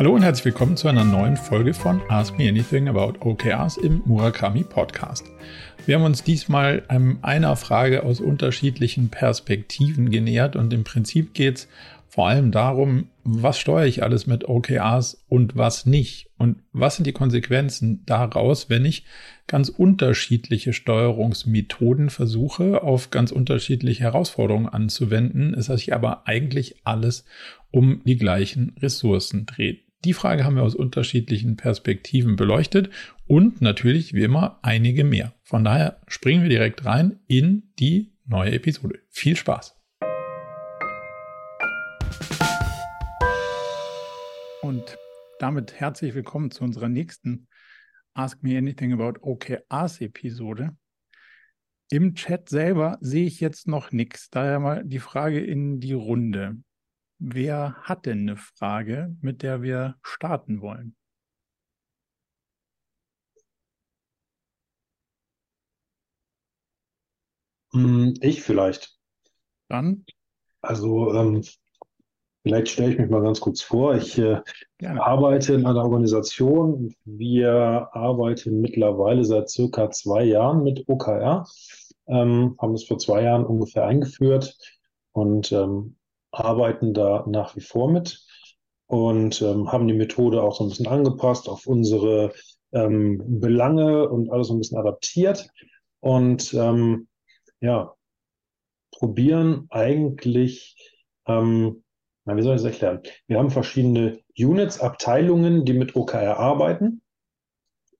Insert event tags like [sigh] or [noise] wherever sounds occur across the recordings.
Hallo und herzlich willkommen zu einer neuen Folge von Ask Me Anything About OKRs im Murakami Podcast. Wir haben uns diesmal einer Frage aus unterschiedlichen Perspektiven genähert und im Prinzip geht es vor allem darum, was steuere ich alles mit OKRs und was nicht und was sind die Konsequenzen daraus, wenn ich ganz unterschiedliche Steuerungsmethoden versuche, auf ganz unterschiedliche Herausforderungen anzuwenden, es sich aber eigentlich alles um die gleichen Ressourcen dreht. Die Frage haben wir aus unterschiedlichen Perspektiven beleuchtet und natürlich wie immer einige mehr. Von daher springen wir direkt rein in die neue Episode. Viel Spaß! Und damit herzlich willkommen zu unserer nächsten Ask Me Anything About OKRs Episode. Im Chat selber sehe ich jetzt noch nichts. Daher mal die Frage in die Runde. Wer hat denn eine Frage, mit der wir starten wollen? Hm, ich vielleicht. Dann? Also ähm, vielleicht stelle ich mich mal ganz kurz vor. Ich äh, arbeite in einer Organisation. Wir arbeiten mittlerweile seit circa zwei Jahren mit OKR, ähm, haben es vor zwei Jahren ungefähr eingeführt und ähm, arbeiten da nach wie vor mit und ähm, haben die Methode auch so ein bisschen angepasst auf unsere ähm, Belange und alles so ein bisschen adaptiert. Und ähm, ja, probieren eigentlich, ähm, na, wie soll ich das erklären? Wir haben verschiedene Units, Abteilungen, die mit OKR arbeiten.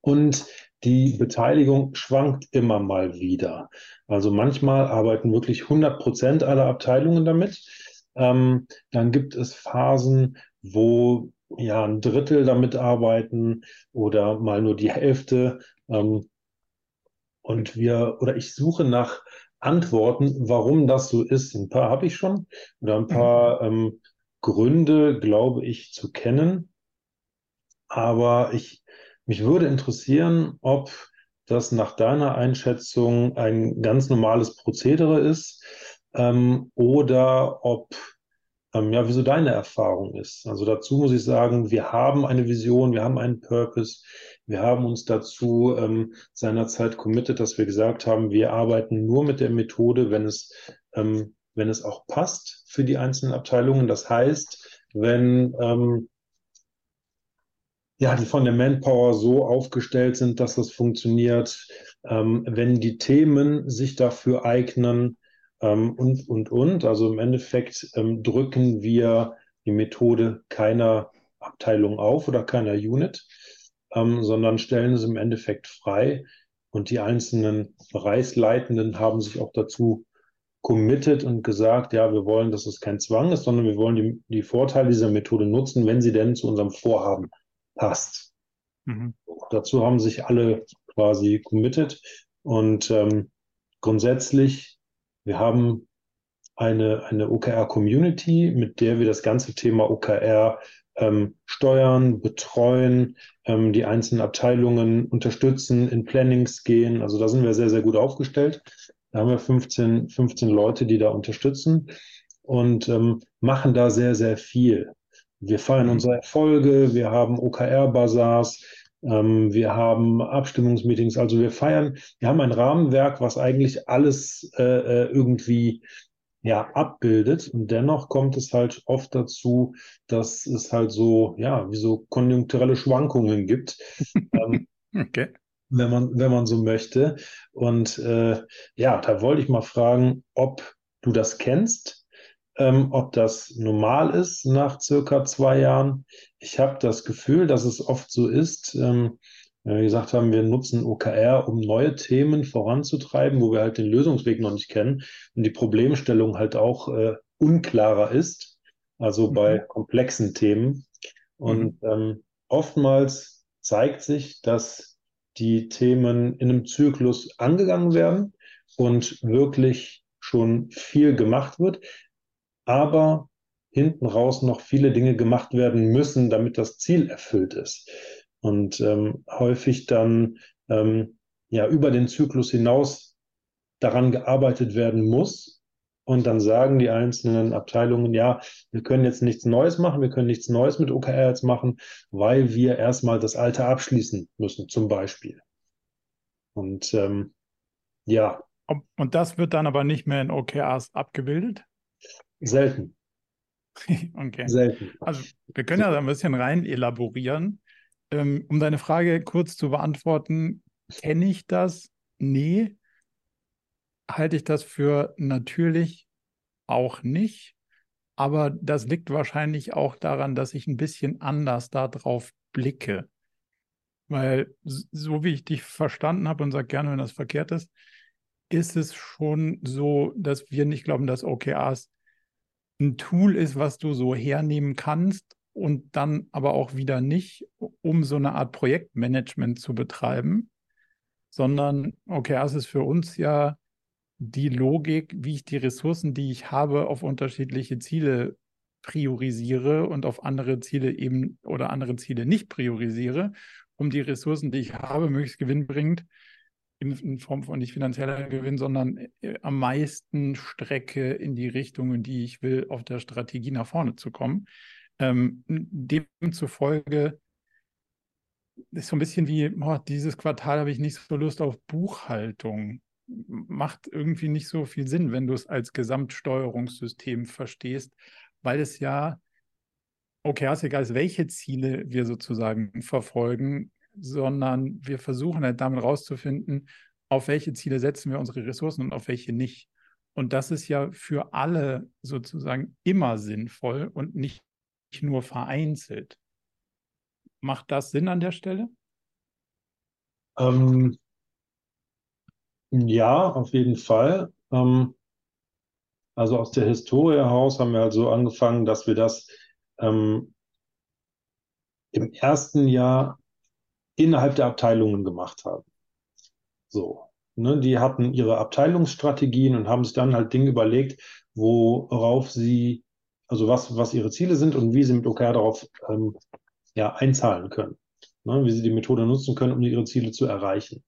Und die Beteiligung schwankt immer mal wieder. Also manchmal arbeiten wirklich 100 Prozent aller Abteilungen damit. Ähm, dann gibt es Phasen, wo ja ein Drittel damit arbeiten oder mal nur die Hälfte. Ähm, und wir oder ich suche nach Antworten, warum das so ist. Ein paar habe ich schon oder ein paar ähm, Gründe, glaube ich, zu kennen. Aber ich, mich würde interessieren, ob das nach deiner Einschätzung ein ganz normales Prozedere ist ähm, oder ob ähm, ja, wieso deine Erfahrung ist. Also dazu muss ich sagen, wir haben eine Vision, wir haben einen Purpose, wir haben uns dazu ähm, seinerzeit committed, dass wir gesagt haben, wir arbeiten nur mit der Methode, wenn es, ähm, wenn es auch passt für die einzelnen Abteilungen. Das heißt, wenn ähm, ja, die von der Manpower so aufgestellt sind, dass das funktioniert, ähm, wenn die Themen sich dafür eignen, ähm, und, und, und. Also im Endeffekt ähm, drücken wir die Methode keiner Abteilung auf oder keiner Unit, ähm, sondern stellen es im Endeffekt frei. Und die einzelnen Bereichsleitenden haben sich auch dazu committed und gesagt, ja, wir wollen, dass es kein Zwang ist, sondern wir wollen die, die Vorteile dieser Methode nutzen, wenn sie denn zu unserem Vorhaben passt. Mhm. Dazu haben sich alle quasi committed und ähm, grundsätzlich wir haben eine, eine OKR-Community, mit der wir das ganze Thema OKR ähm, steuern, betreuen, ähm, die einzelnen Abteilungen unterstützen, in Plannings gehen. Also da sind wir sehr, sehr gut aufgestellt. Da haben wir 15, 15 Leute, die da unterstützen und ähm, machen da sehr, sehr viel. Wir feiern mhm. unsere Erfolge, wir haben OKR-Bazars, ähm, wir haben Abstimmungsmeetings, also wir feiern, wir haben ein Rahmenwerk, was eigentlich alles äh, äh, irgendwie ja, abbildet. Und dennoch kommt es halt oft dazu, dass es halt so, ja, wie so konjunkturelle Schwankungen gibt. ähm, [laughs] okay. Wenn man, wenn man so möchte. Und äh, ja, da wollte ich mal fragen, ob du das kennst ähm, ob das normal ist nach circa zwei Jahren. Ich habe das Gefühl, dass es oft so ist. Ähm, wenn wir gesagt haben, wir nutzen OKR, um neue Themen voranzutreiben, wo wir halt den Lösungsweg noch nicht kennen und die Problemstellung halt auch äh, unklarer ist, also mhm. bei komplexen Themen. Und mhm. ähm, oftmals zeigt sich, dass die Themen in einem Zyklus angegangen werden und wirklich schon viel gemacht wird aber hinten raus noch viele Dinge gemacht werden müssen, damit das Ziel erfüllt ist. Und ähm, häufig dann ähm, ja über den Zyklus hinaus daran gearbeitet werden muss, Und dann sagen die einzelnen Abteilungen, ja, wir können jetzt nichts Neues machen, wir können nichts Neues mit OKR jetzt machen, weil wir erstmal das Alte abschließen müssen, zum Beispiel. Und ähm, ja. Und das wird dann aber nicht mehr in OKRs abgebildet? Selten. [laughs] okay. Selten. Also wir können ja da ein bisschen rein elaborieren. Ähm, um deine Frage kurz zu beantworten, kenne ich das? Nee. Halte ich das für natürlich auch nicht. Aber das liegt wahrscheinlich auch daran, dass ich ein bisschen anders darauf blicke. Weil so wie ich dich verstanden habe und sag gerne, wenn das verkehrt ist, ist es schon so, dass wir nicht glauben, dass OKRs ein Tool ist, was du so hernehmen kannst und dann aber auch wieder nicht, um so eine Art Projektmanagement zu betreiben, sondern OKRs ist für uns ja die Logik, wie ich die Ressourcen, die ich habe, auf unterschiedliche Ziele priorisiere und auf andere Ziele eben oder andere Ziele nicht priorisiere um die Ressourcen, die ich habe, möglichst gewinnbringend in, in Form von nicht finanzieller Gewinn, sondern äh, am meisten Strecke in die Richtung, in die ich will, auf der Strategie nach vorne zu kommen. Ähm, demzufolge ist so ein bisschen wie, oh, dieses Quartal habe ich nicht so Lust auf Buchhaltung. Macht irgendwie nicht so viel Sinn, wenn du es als Gesamtsteuerungssystem verstehst, weil es ja okay, ist egal, welche Ziele wir sozusagen verfolgen, sondern wir versuchen halt damit rauszufinden, auf welche Ziele setzen wir unsere Ressourcen und auf welche nicht. Und das ist ja für alle sozusagen immer sinnvoll und nicht nur vereinzelt. Macht das Sinn an der Stelle? Ähm, ja, auf jeden Fall. Ähm, also aus der Historie heraus haben wir also angefangen, dass wir das ähm, im ersten Jahr innerhalb der Abteilungen gemacht haben. So. Ne, die hatten ihre Abteilungsstrategien und haben sich dann halt Dinge überlegt, worauf sie, also was, was ihre Ziele sind und wie sie mit OKR darauf ähm, ja, einzahlen können. Ne, wie sie die Methode nutzen können, um ihre Ziele zu erreichen.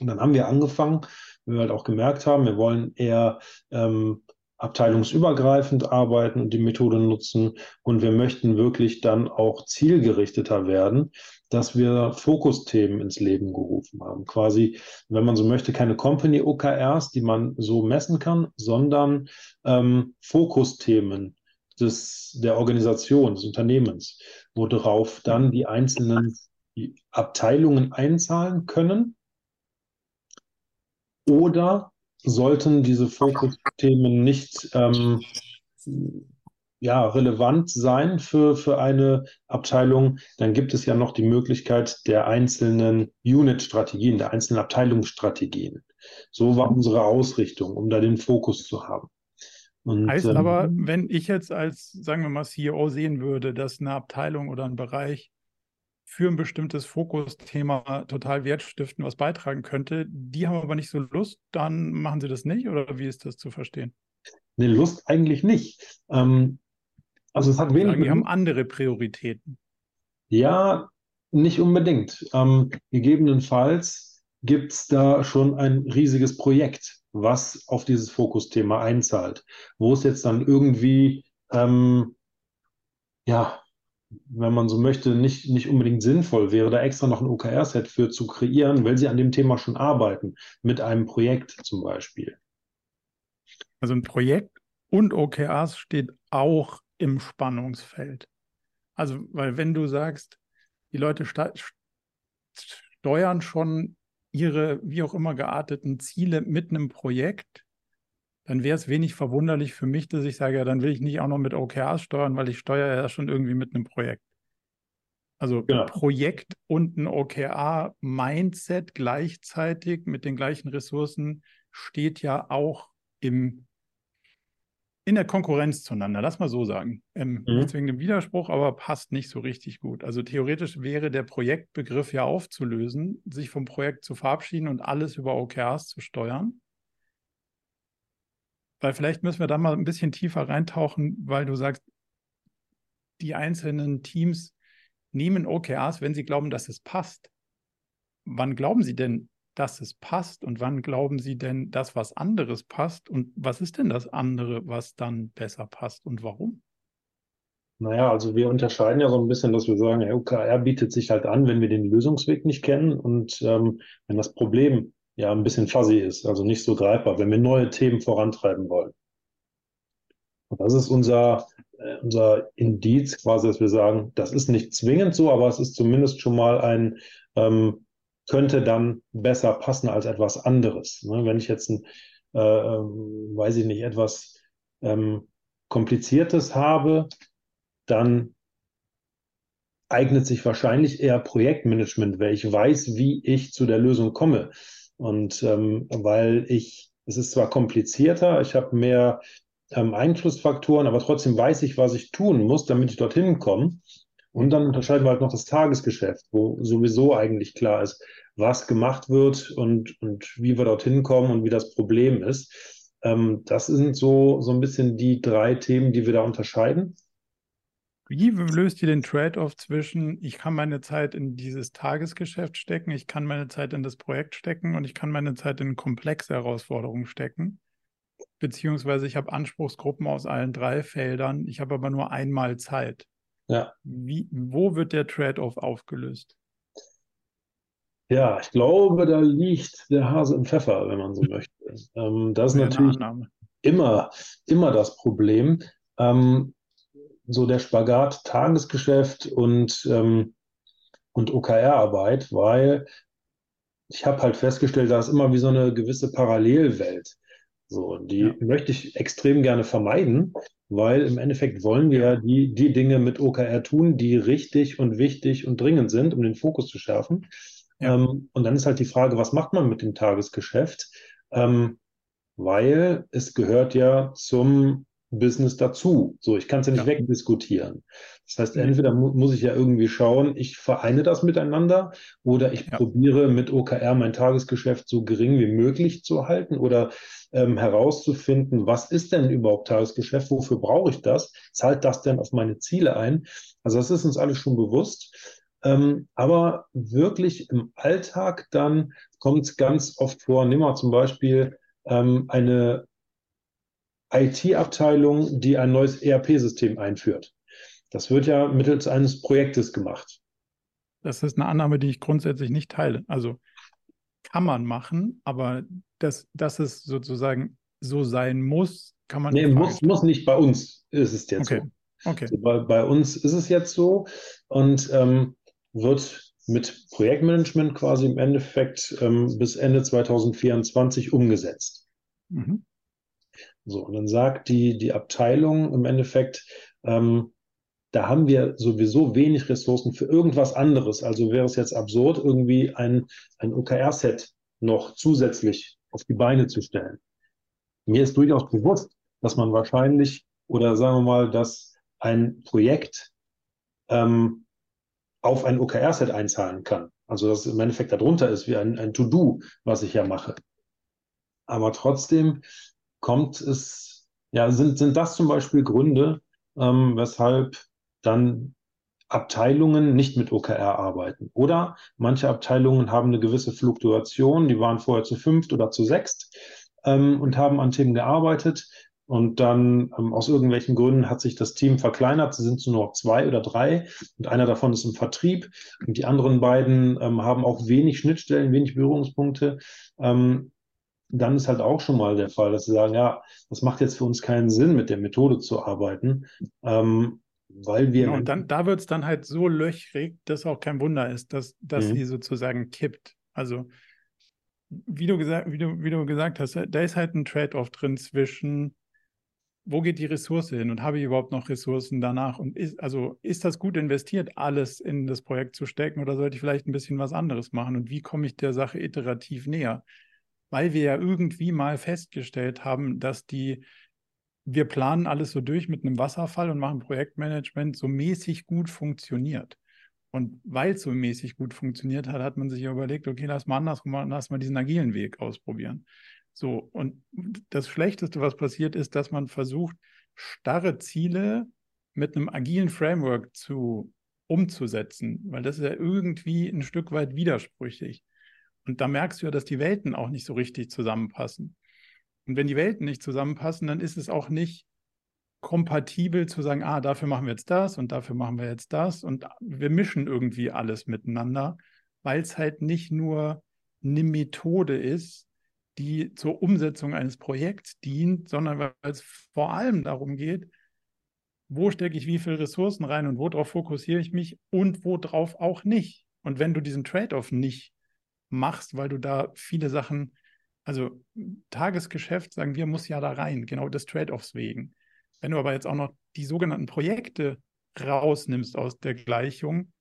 Und dann haben wir angefangen, weil wir halt auch gemerkt haben, wir wollen eher ähm, abteilungsübergreifend arbeiten und die Methode nutzen. Und wir möchten wirklich dann auch zielgerichteter werden, dass wir Fokusthemen ins Leben gerufen haben. Quasi, wenn man so möchte, keine Company OKRs, die man so messen kann, sondern ähm, Fokusthemen des, der Organisation, des Unternehmens, worauf dann die einzelnen Abteilungen einzahlen können oder sollten diese Fokusthemen nicht ähm, ja, relevant sein für, für eine Abteilung, dann gibt es ja noch die Möglichkeit der einzelnen Unit-Strategien, der einzelnen Abteilungsstrategien. So war unsere Ausrichtung, um da den Fokus zu haben. Und, heißt ähm, aber, wenn ich jetzt als, sagen wir mal, CEO sehen würde, dass eine Abteilung oder ein Bereich für ein bestimmtes Fokusthema total wertstiften was beitragen könnte. Die haben aber nicht so Lust, dann machen sie das nicht oder wie ist das zu verstehen? Nee, Lust eigentlich nicht. Ähm, also es hat wenig. Sagen, die haben andere Prioritäten. Ja, nicht unbedingt. Ähm, gegebenenfalls gibt es da schon ein riesiges Projekt, was auf dieses Fokusthema einzahlt, wo es jetzt dann irgendwie ähm, ja wenn man so möchte, nicht, nicht unbedingt sinnvoll wäre, da extra noch ein OKR-Set für zu kreieren, weil sie an dem Thema schon arbeiten, mit einem Projekt zum Beispiel. Also ein Projekt und OKRs steht auch im Spannungsfeld. Also, weil wenn du sagst, die Leute steuern schon ihre wie auch immer gearteten Ziele mit einem Projekt, dann wäre es wenig verwunderlich für mich, dass ich sage, ja, dann will ich nicht auch noch mit OKRs steuern, weil ich steuere ja schon irgendwie mit einem Projekt. Also ja. Projekt und ein OKR-Mindset gleichzeitig mit den gleichen Ressourcen steht ja auch im, in der Konkurrenz zueinander, lass mal so sagen. Ähm, mhm. Nicht wegen dem Widerspruch, aber passt nicht so richtig gut. Also theoretisch wäre der Projektbegriff ja aufzulösen, sich vom Projekt zu verabschieden und alles über OKRs zu steuern. Weil vielleicht müssen wir da mal ein bisschen tiefer reintauchen, weil du sagst, die einzelnen Teams nehmen OKRs, wenn sie glauben, dass es passt. Wann glauben sie denn, dass es passt? Und wann glauben Sie denn, dass was anderes passt? Und was ist denn das andere, was dann besser passt und warum? Naja, also wir unterscheiden ja so ein bisschen, dass wir sagen, ja, OKR bietet sich halt an, wenn wir den Lösungsweg nicht kennen und ähm, wenn das Problem ja ein bisschen fuzzy ist, also nicht so greifbar, wenn wir neue Themen vorantreiben wollen. Und das ist unser, äh, unser Indiz quasi, dass wir sagen, das ist nicht zwingend so, aber es ist zumindest schon mal ein, ähm, könnte dann besser passen als etwas anderes. Ne? Wenn ich jetzt ein, äh, ähm, weiß ich nicht, etwas ähm, Kompliziertes habe, dann eignet sich wahrscheinlich eher Projektmanagement, weil ich weiß, wie ich zu der Lösung komme. Und ähm, weil ich, es ist zwar komplizierter, ich habe mehr ähm, Einflussfaktoren, aber trotzdem weiß ich, was ich tun muss, damit ich dorthin komme. Und dann unterscheiden wir halt noch das Tagesgeschäft, wo sowieso eigentlich klar ist, was gemacht wird und, und wie wir dorthin kommen und wie das Problem ist. Ähm, das sind so, so ein bisschen die drei Themen, die wir da unterscheiden. Wie löst ihr den Trade-off zwischen, ich kann meine Zeit in dieses Tagesgeschäft stecken, ich kann meine Zeit in das Projekt stecken und ich kann meine Zeit in komplexe Herausforderungen stecken? Beziehungsweise ich habe Anspruchsgruppen aus allen drei Feldern, ich habe aber nur einmal Zeit. Ja. Wie, wo wird der Trade-off aufgelöst? Ja, ich glaube, da liegt der Hase im Pfeffer, wenn man so [laughs] möchte. Ähm, das ist natürlich immer, immer das Problem. Ähm, so der Spagat Tagesgeschäft und, ähm, und OKR-Arbeit, weil ich habe halt festgestellt, da ist immer wie so eine gewisse Parallelwelt. So, die ja. möchte ich extrem gerne vermeiden, weil im Endeffekt wollen wir ja die, die Dinge mit OKR tun, die richtig und wichtig und dringend sind, um den Fokus zu schärfen. Ja. Ähm, und dann ist halt die Frage, was macht man mit dem Tagesgeschäft? Ähm, weil es gehört ja zum Business dazu. So, ich kann es ja nicht ja. wegdiskutieren. Das heißt, entweder mu muss ich ja irgendwie schauen, ich vereine das miteinander oder ich ja. probiere mit OKR mein Tagesgeschäft so gering wie möglich zu halten oder ähm, herauszufinden, was ist denn überhaupt Tagesgeschäft, wofür brauche ich das, zahlt das denn auf meine Ziele ein? Also das ist uns alles schon bewusst. Ähm, aber wirklich im Alltag dann kommt es ganz oft vor, nimm mal zum Beispiel ähm, eine IT-Abteilung, die ein neues ERP-System einführt. Das wird ja mittels eines Projektes gemacht. Das ist eine Annahme, die ich grundsätzlich nicht teile. Also kann man machen, aber dass, dass es sozusagen so sein muss, kann man nee, nicht. Nee, muss, muss nicht bei uns ist es jetzt okay. so. Okay. Also bei, bei, uns ist es jetzt so und ähm, wird mit Projektmanagement quasi im Endeffekt ähm, bis Ende 2024 umgesetzt. Mhm. So, und dann sagt die, die Abteilung im Endeffekt, ähm, da haben wir sowieso wenig Ressourcen für irgendwas anderes. Also wäre es jetzt absurd, irgendwie ein, ein OKR-Set noch zusätzlich auf die Beine zu stellen. Mir ist durchaus bewusst, dass man wahrscheinlich, oder sagen wir mal, dass ein Projekt ähm, auf ein OKR-Set einzahlen kann. Also dass es im Endeffekt darunter ist wie ein, ein To-Do, was ich ja mache. Aber trotzdem kommt es, ja, sind, sind das zum Beispiel Gründe, ähm, weshalb dann Abteilungen nicht mit OKR arbeiten. Oder manche Abteilungen haben eine gewisse Fluktuation, die waren vorher zu fünft oder zu sechst ähm, und haben an Themen gearbeitet. Und dann ähm, aus irgendwelchen Gründen hat sich das Team verkleinert. Sie sind nur noch zwei oder drei und einer davon ist im Vertrieb und die anderen beiden ähm, haben auch wenig Schnittstellen, wenig Berührungspunkte. Ähm, dann ist halt auch schon mal der Fall, dass sie sagen, ja, das macht jetzt für uns keinen Sinn, mit der Methode zu arbeiten, ähm, weil wir. Genau, und dann, da wird es dann halt so löchrig, dass auch kein Wunder ist, dass, dass mhm. sie sozusagen kippt. Also, wie du, gesagt, wie, du, wie du gesagt hast, da ist halt ein Trade-off drin zwischen, wo geht die Ressource hin und habe ich überhaupt noch Ressourcen danach? Und ist, also ist das gut investiert, alles in das Projekt zu stecken oder sollte ich vielleicht ein bisschen was anderes machen? Und wie komme ich der Sache iterativ näher? Weil wir ja irgendwie mal festgestellt haben, dass die, wir planen alles so durch mit einem Wasserfall und machen Projektmanagement so mäßig gut funktioniert. Und weil es so mäßig gut funktioniert hat, hat man sich ja überlegt, okay, lass mal andersrum lass mal diesen agilen Weg ausprobieren. So, und das Schlechteste, was passiert, ist, dass man versucht, starre Ziele mit einem agilen Framework zu umzusetzen, weil das ist ja irgendwie ein Stück weit widersprüchlich. Und da merkst du ja, dass die Welten auch nicht so richtig zusammenpassen. Und wenn die Welten nicht zusammenpassen, dann ist es auch nicht kompatibel zu sagen, ah, dafür machen wir jetzt das und dafür machen wir jetzt das und wir mischen irgendwie alles miteinander, weil es halt nicht nur eine Methode ist, die zur Umsetzung eines Projekts dient, sondern weil es vor allem darum geht, wo stecke ich wie viele Ressourcen rein und worauf fokussiere ich mich und worauf auch nicht. Und wenn du diesen Trade-off nicht machst, weil du da viele Sachen, also Tagesgeschäft, sagen wir, muss ja da rein, genau des Trade-offs wegen. Wenn du aber jetzt auch noch die sogenannten Projekte rausnimmst aus der Gleichung,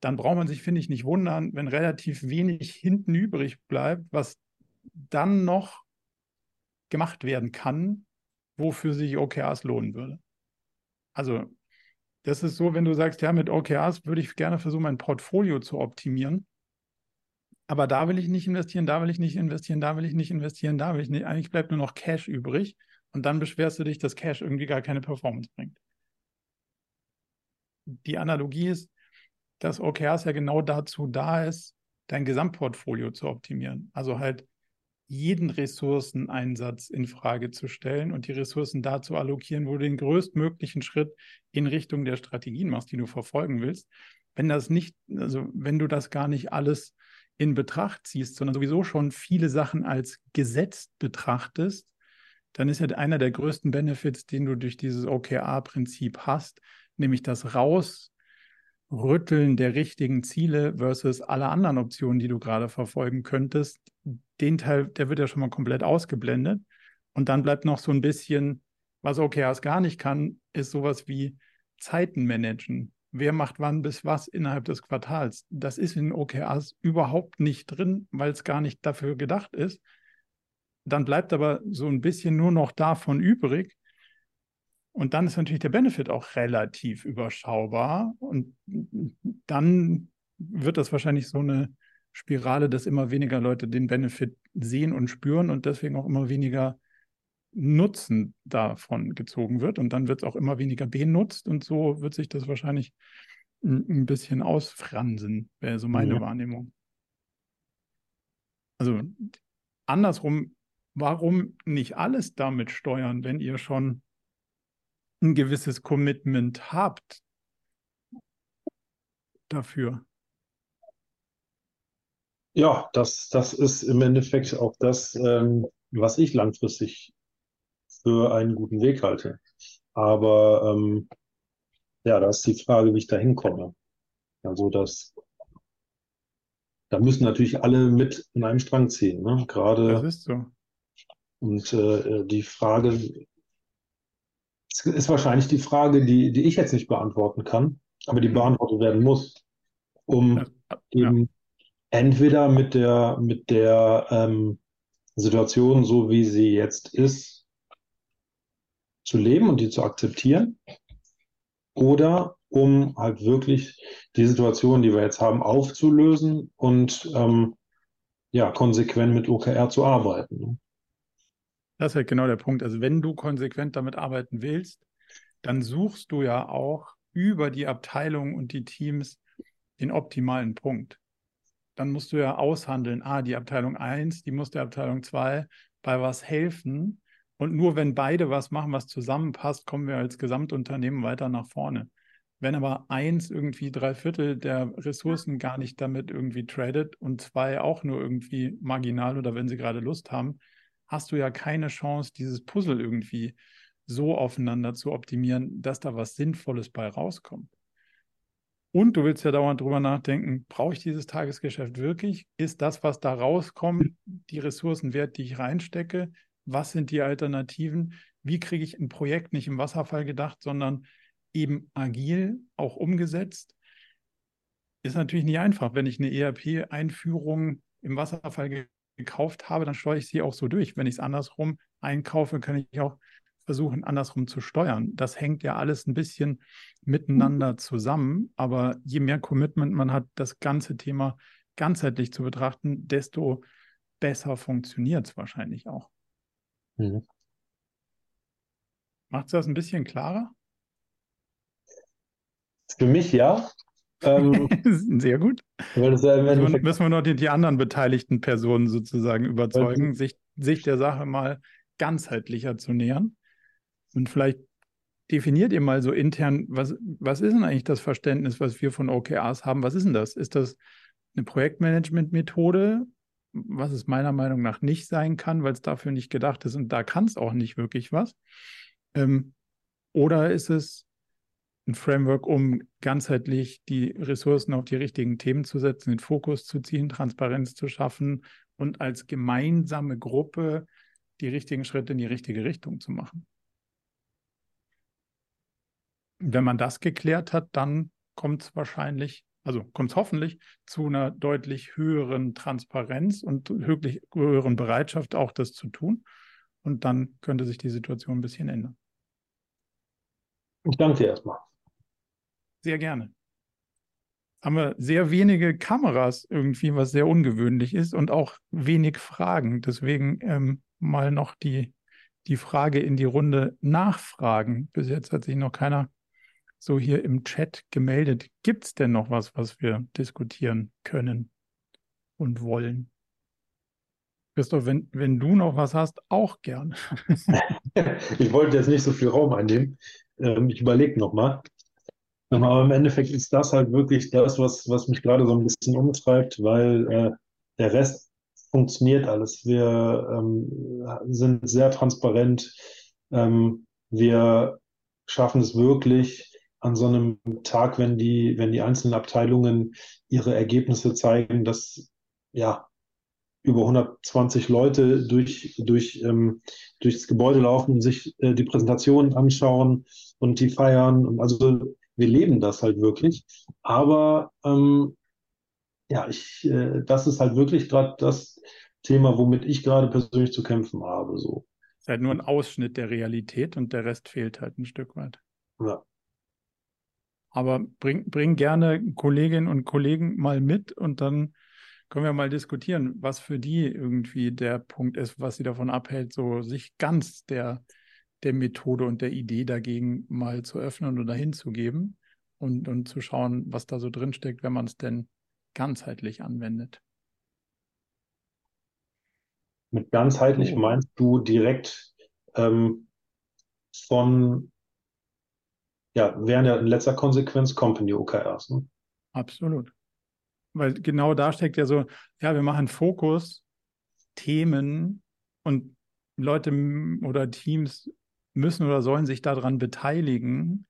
dann braucht man sich, finde ich, nicht wundern, wenn relativ wenig hinten übrig bleibt, was dann noch gemacht werden kann, wofür sich OKRs lohnen würde. Also, das ist so, wenn du sagst, ja, mit OKRs würde ich gerne versuchen, mein Portfolio zu optimieren. Aber da will ich nicht investieren, da will ich nicht investieren, da will ich nicht investieren, da will ich nicht. Eigentlich bleibt nur noch Cash übrig. Und dann beschwerst du dich, dass Cash irgendwie gar keine Performance bringt. Die Analogie ist, dass OKRs ja genau dazu da ist, dein Gesamtportfolio zu optimieren. Also halt jeden Ressourceneinsatz in Frage zu stellen und die Ressourcen dazu allokieren, wo du den größtmöglichen Schritt in Richtung der Strategien machst, die du verfolgen willst. Wenn das nicht, also wenn du das gar nicht alles in Betracht ziehst, sondern sowieso schon viele Sachen als gesetzt betrachtest, dann ist ja einer der größten Benefits, den du durch dieses OKR-Prinzip hast, nämlich das Rausrütteln der richtigen Ziele versus alle anderen Optionen, die du gerade verfolgen könntest, den Teil, der wird ja schon mal komplett ausgeblendet. Und dann bleibt noch so ein bisschen, was OKRs gar nicht kann, ist sowas wie Zeiten managen. Wer macht wann bis was innerhalb des Quartals? Das ist in OKRs überhaupt nicht drin, weil es gar nicht dafür gedacht ist. Dann bleibt aber so ein bisschen nur noch davon übrig. Und dann ist natürlich der Benefit auch relativ überschaubar. Und dann wird das wahrscheinlich so eine Spirale, dass immer weniger Leute den Benefit sehen und spüren und deswegen auch immer weniger Nutzen davon gezogen wird. Und dann wird es auch immer weniger benutzt und so wird sich das wahrscheinlich ein bisschen ausfransen, wäre so meine ja. Wahrnehmung. Also andersrum, warum nicht alles damit steuern, wenn ihr schon ein gewisses Commitment habt dafür? Ja, das, das ist im Endeffekt auch das, ähm, was ich langfristig für einen guten Weg halte. Aber ähm, ja, da ist die Frage, wie ich da hinkomme. Also das, da müssen natürlich alle mit in einem Strang ziehen, ne? Gerade. Das ist so. Und äh, die Frage ist wahrscheinlich die Frage, die, die ich jetzt nicht beantworten kann, aber die mhm. beantwortet werden muss, um ja. eben entweder mit der, mit der ähm, Situation, so wie sie jetzt ist, zu leben und die zu akzeptieren, oder um halt wirklich die Situation, die wir jetzt haben, aufzulösen und ähm, ja, konsequent mit OKR zu arbeiten. Ne? Das ist halt genau der Punkt. Also wenn du konsequent damit arbeiten willst, dann suchst du ja auch über die Abteilung und die Teams den optimalen Punkt dann musst du ja aushandeln, ah, die Abteilung 1, die muss der Abteilung 2 bei was helfen. Und nur wenn beide was machen, was zusammenpasst, kommen wir als Gesamtunternehmen weiter nach vorne. Wenn aber eins irgendwie drei Viertel der Ressourcen gar nicht damit irgendwie tradet und zwei auch nur irgendwie marginal oder wenn sie gerade Lust haben, hast du ja keine Chance, dieses Puzzle irgendwie so aufeinander zu optimieren, dass da was Sinnvolles bei rauskommt. Und du willst ja dauernd drüber nachdenken, brauche ich dieses Tagesgeschäft wirklich? Ist das, was da rauskommt, die Ressourcen wert, die ich reinstecke? Was sind die Alternativen? Wie kriege ich ein Projekt nicht im Wasserfall gedacht, sondern eben agil, auch umgesetzt? Ist natürlich nicht einfach. Wenn ich eine ERP-Einführung im Wasserfall gekauft habe, dann steuere ich sie auch so durch. Wenn ich es andersrum einkaufe, kann ich auch versuchen, andersrum zu steuern. Das hängt ja alles ein bisschen miteinander zusammen. Aber je mehr Commitment man hat, das ganze Thema ganzheitlich zu betrachten, desto besser funktioniert es wahrscheinlich auch. Mhm. Macht es das ein bisschen klarer? Für mich ja. Ähm, [laughs] Sehr gut. Das im müssen, wir, müssen wir noch die, die, anderen beteiligten Personen sozusagen überzeugen, sich, sich der Sache mal ganzheitlicher zu nähern. Und vielleicht definiert ihr mal so intern, was, was ist denn eigentlich das Verständnis, was wir von OKRs haben? Was ist denn das? Ist das eine Projektmanagement-Methode, was es meiner Meinung nach nicht sein kann, weil es dafür nicht gedacht ist und da kann es auch nicht wirklich was? Ähm, oder ist es ein Framework, um ganzheitlich die Ressourcen auf die richtigen Themen zu setzen, den Fokus zu ziehen, Transparenz zu schaffen und als gemeinsame Gruppe die richtigen Schritte in die richtige Richtung zu machen. Wenn man das geklärt hat, dann kommt es wahrscheinlich, also kommt es hoffentlich zu einer deutlich höheren Transparenz und höchlich höheren Bereitschaft, auch das zu tun. Und dann könnte sich die Situation ein bisschen ändern. Ich danke dir erstmal. Sehr gerne. Haben wir sehr wenige Kameras irgendwie, was sehr ungewöhnlich ist und auch wenig Fragen. Deswegen ähm, mal noch die, die Frage in die Runde nachfragen. Bis jetzt hat sich noch keiner so hier im Chat gemeldet. Gibt es denn noch was, was wir diskutieren können und wollen? Christoph, wenn, wenn du noch was hast, auch gern. [laughs] ich wollte jetzt nicht so viel Raum einnehmen. Ähm, ich überlege nochmal. Aber im Endeffekt ist das halt wirklich das, was, was mich gerade so ein bisschen umtreibt, weil äh, der Rest funktioniert alles. Wir ähm, sind sehr transparent. Ähm, wir schaffen es wirklich an so einem Tag, wenn die, wenn die einzelnen Abteilungen ihre Ergebnisse zeigen, dass ja über 120 Leute durch, durch, ähm, durchs Gebäude laufen und sich äh, die Präsentationen anschauen und die feiern. Und also wir leben das halt wirklich. Aber ähm, ja, ich, äh, das ist halt wirklich gerade das Thema, womit ich gerade persönlich zu kämpfen habe. So. Es ist halt nur ein Ausschnitt der Realität und der Rest fehlt halt ein Stück weit. Ja. Aber bring, bring gerne Kolleginnen und Kollegen mal mit und dann können wir mal diskutieren, was für die irgendwie der Punkt ist, was sie davon abhält, so sich ganz der der Methode und der Idee dagegen mal zu öffnen oder hinzugeben und, und zu schauen, was da so drin steckt, wenn man es denn ganzheitlich anwendet. Mit ganzheitlich oh. meinst du direkt ähm, von, ja, wären ja in letzter Konsequenz Company OKRs. Ne? Absolut. Weil genau da steckt ja so, ja, wir machen Fokus, Themen und Leute oder Teams müssen oder sollen sich daran beteiligen,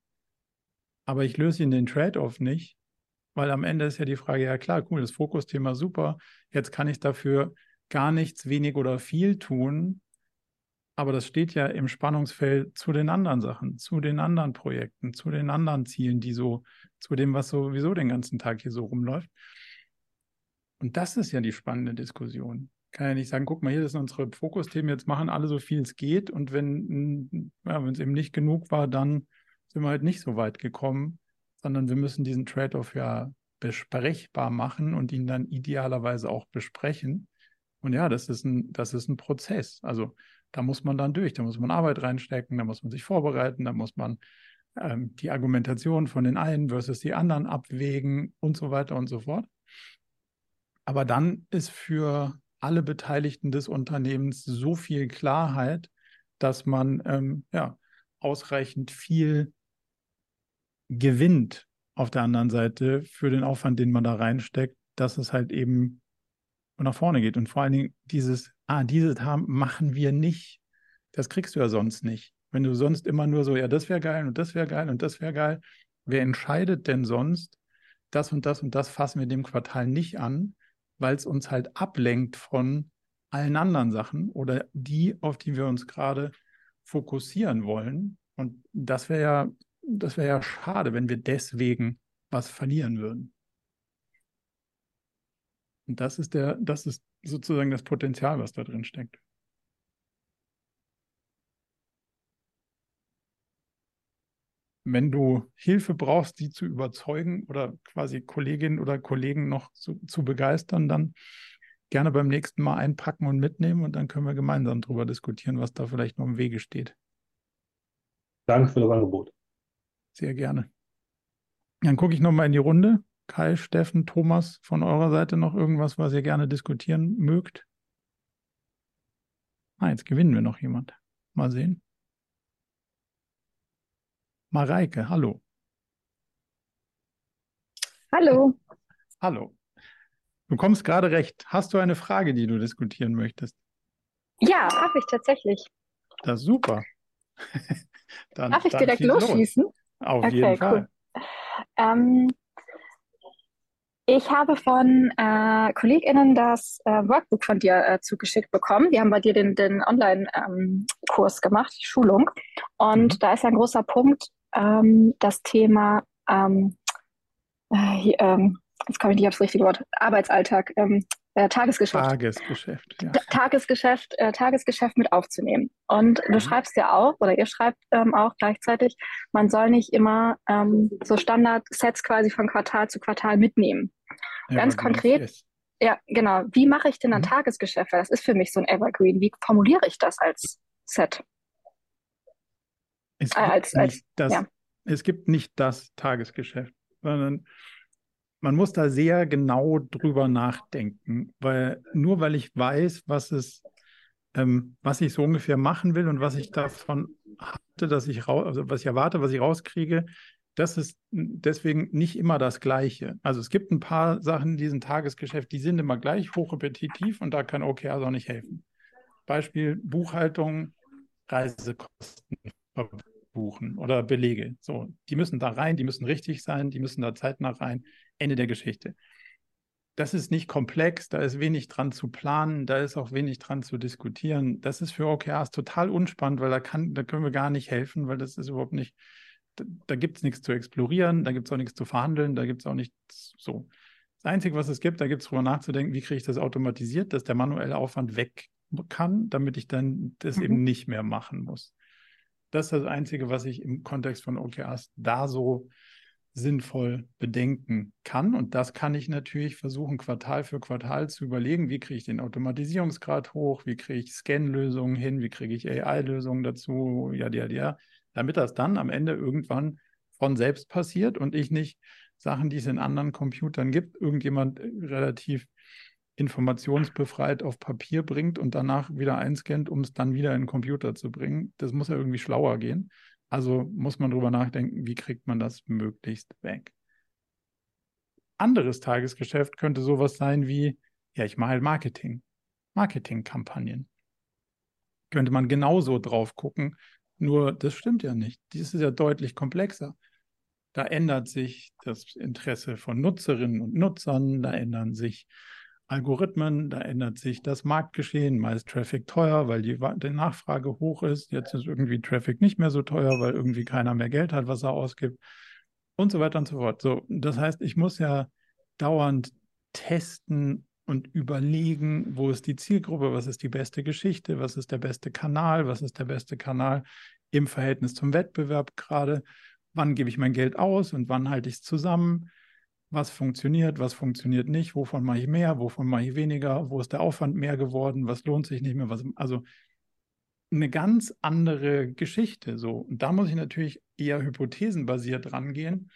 aber ich löse ihnen den Trade-off nicht, weil am Ende ist ja die Frage, ja klar, cool, das Fokusthema super, jetzt kann ich dafür gar nichts, wenig oder viel tun, aber das steht ja im Spannungsfeld zu den anderen Sachen, zu den anderen Projekten, zu den anderen Zielen, die so, zu dem, was sowieso den ganzen Tag hier so rumläuft. Und das ist ja die spannende Diskussion kann ja nicht sagen, guck mal hier, das sind unsere Fokusthemen, jetzt machen alle so viel es geht und wenn ja, es eben nicht genug war, dann sind wir halt nicht so weit gekommen, sondern wir müssen diesen Trade-off ja besprechbar machen und ihn dann idealerweise auch besprechen. Und ja, das ist ein, das ist ein Prozess. Also da muss man dann durch, da muss man Arbeit reinstecken, da muss man sich vorbereiten, da muss man ähm, die Argumentation von den einen versus die anderen abwägen und so weiter und so fort. Aber dann ist für alle Beteiligten des Unternehmens so viel Klarheit, dass man ähm, ja, ausreichend viel gewinnt auf der anderen Seite für den Aufwand, den man da reinsteckt, dass es halt eben nach vorne geht. Und vor allen Dingen dieses, ah, dieses haben, machen wir nicht. Das kriegst du ja sonst nicht. Wenn du sonst immer nur so, ja, das wäre geil und das wäre geil und das wäre geil. Wer entscheidet denn sonst, das und das und das fassen wir dem Quartal nicht an? weil es uns halt ablenkt von allen anderen Sachen oder die, auf die wir uns gerade fokussieren wollen. Und das wäre ja, das wäre ja schade, wenn wir deswegen was verlieren würden. Und das ist der, das ist sozusagen das Potenzial, was da drin steckt. wenn du Hilfe brauchst, die zu überzeugen oder quasi Kolleginnen oder Kollegen noch zu, zu begeistern, dann gerne beim nächsten Mal einpacken und mitnehmen und dann können wir gemeinsam darüber diskutieren, was da vielleicht noch im Wege steht. Danke für das Angebot. Sehr gerne. Dann gucke ich nochmal in die Runde. Kai, Steffen, Thomas, von eurer Seite noch irgendwas, was ihr gerne diskutieren mögt? Ah, jetzt gewinnen wir noch jemand. Mal sehen. Mareike, hallo. Hallo. Hallo. Du kommst gerade recht. Hast du eine Frage, die du diskutieren möchtest? Ja, habe ich tatsächlich. Das ist super. [laughs] dann, Darf ich direkt losschießen? Los. Auf okay, jeden Fall. Cool. Ähm, ich habe von äh, KollegInnen das äh, Workbook von dir äh, zugeschickt bekommen. Die haben bei dir den, den Online-Kurs ähm, gemacht, die Schulung. Und mhm. da ist ein großer Punkt ähm, das Thema, ähm, äh, hier, ähm, jetzt komme ich nicht aufs richtige Wort, Arbeitsalltag, ähm, äh, Tagesgeschäft. Tagesgeschäft, ja. Tagesgeschäft, äh, Tagesgeschäft mit aufzunehmen. Und mhm. du schreibst ja auch, oder ihr schreibt ähm, auch gleichzeitig, man soll nicht immer ähm, so Standard-Sets quasi von Quartal zu Quartal mitnehmen. Ja, Ganz konkret, ja, genau. Wie mache ich denn ein mhm. Tagesgeschäft? Das ist für mich so ein Evergreen. Wie formuliere ich das als Set? Es gibt, äh, als, als, das, ja. es gibt nicht das Tagesgeschäft, sondern man muss da sehr genau drüber nachdenken, weil nur weil ich weiß, was es, ähm, was ich so ungefähr machen will und was ich davon hatte, dass ich raus, also was ich erwarte, was ich rauskriege, das ist deswegen nicht immer das Gleiche. Also es gibt ein paar Sachen in diesem Tagesgeschäft, die sind immer gleich hochrepetitiv und da kann OKRs auch nicht helfen. Beispiel Buchhaltung, Reisekosten buchen oder Belege. So, die müssen da rein, die müssen richtig sein, die müssen da zeitnah rein. Ende der Geschichte. Das ist nicht komplex, da ist wenig dran zu planen, da ist auch wenig dran zu diskutieren. Das ist für OKRs total unspannend, weil da kann, da können wir gar nicht helfen, weil das ist überhaupt nicht, da, da gibt es nichts zu explorieren, da gibt es auch nichts zu verhandeln, da gibt es auch nichts so. Das Einzige, was es gibt, da gibt es drüber nachzudenken, wie kriege ich das automatisiert, dass der manuelle Aufwand weg kann, damit ich dann das mhm. eben nicht mehr machen muss. Das ist das Einzige, was ich im Kontext von OKRs da so sinnvoll bedenken kann. Und das kann ich natürlich versuchen, Quartal für Quartal zu überlegen, wie kriege ich den Automatisierungsgrad hoch, wie kriege ich Scan-Lösungen hin, wie kriege ich AI-Lösungen dazu, ja, ja, ja, damit das dann am Ende irgendwann von selbst passiert und ich nicht Sachen, die es in anderen Computern gibt, irgendjemand relativ informationsbefreit auf Papier bringt und danach wieder einscannt, um es dann wieder in den Computer zu bringen. Das muss ja irgendwie schlauer gehen. Also muss man darüber nachdenken, wie kriegt man das möglichst weg. Anderes Tagesgeschäft könnte sowas sein wie, ja, ich mache halt Marketing, Marketingkampagnen. Könnte man genauso drauf gucken, nur das stimmt ja nicht. Dies ist ja deutlich komplexer. Da ändert sich das Interesse von Nutzerinnen und Nutzern, da ändern sich Algorithmen, da ändert sich das Marktgeschehen, meist Traffic teuer, weil die, die, Nachfrage hoch ist. Jetzt ist irgendwie Traffic nicht mehr so teuer, weil irgendwie keiner mehr Geld hat, was er ausgibt und so weiter und so fort. So, das heißt, ich muss ja dauernd testen und überlegen, wo ist die Zielgruppe, was ist die beste Geschichte, was ist der beste Kanal, was ist der beste Kanal im Verhältnis zum Wettbewerb gerade, wann gebe ich mein Geld aus und wann halte ich es zusammen was funktioniert, was funktioniert nicht, wovon mache ich mehr, wovon mache ich weniger, wo ist der Aufwand mehr geworden, was lohnt sich nicht mehr, was, also eine ganz andere Geschichte. So. Und da muss ich natürlich eher hypothesenbasiert rangehen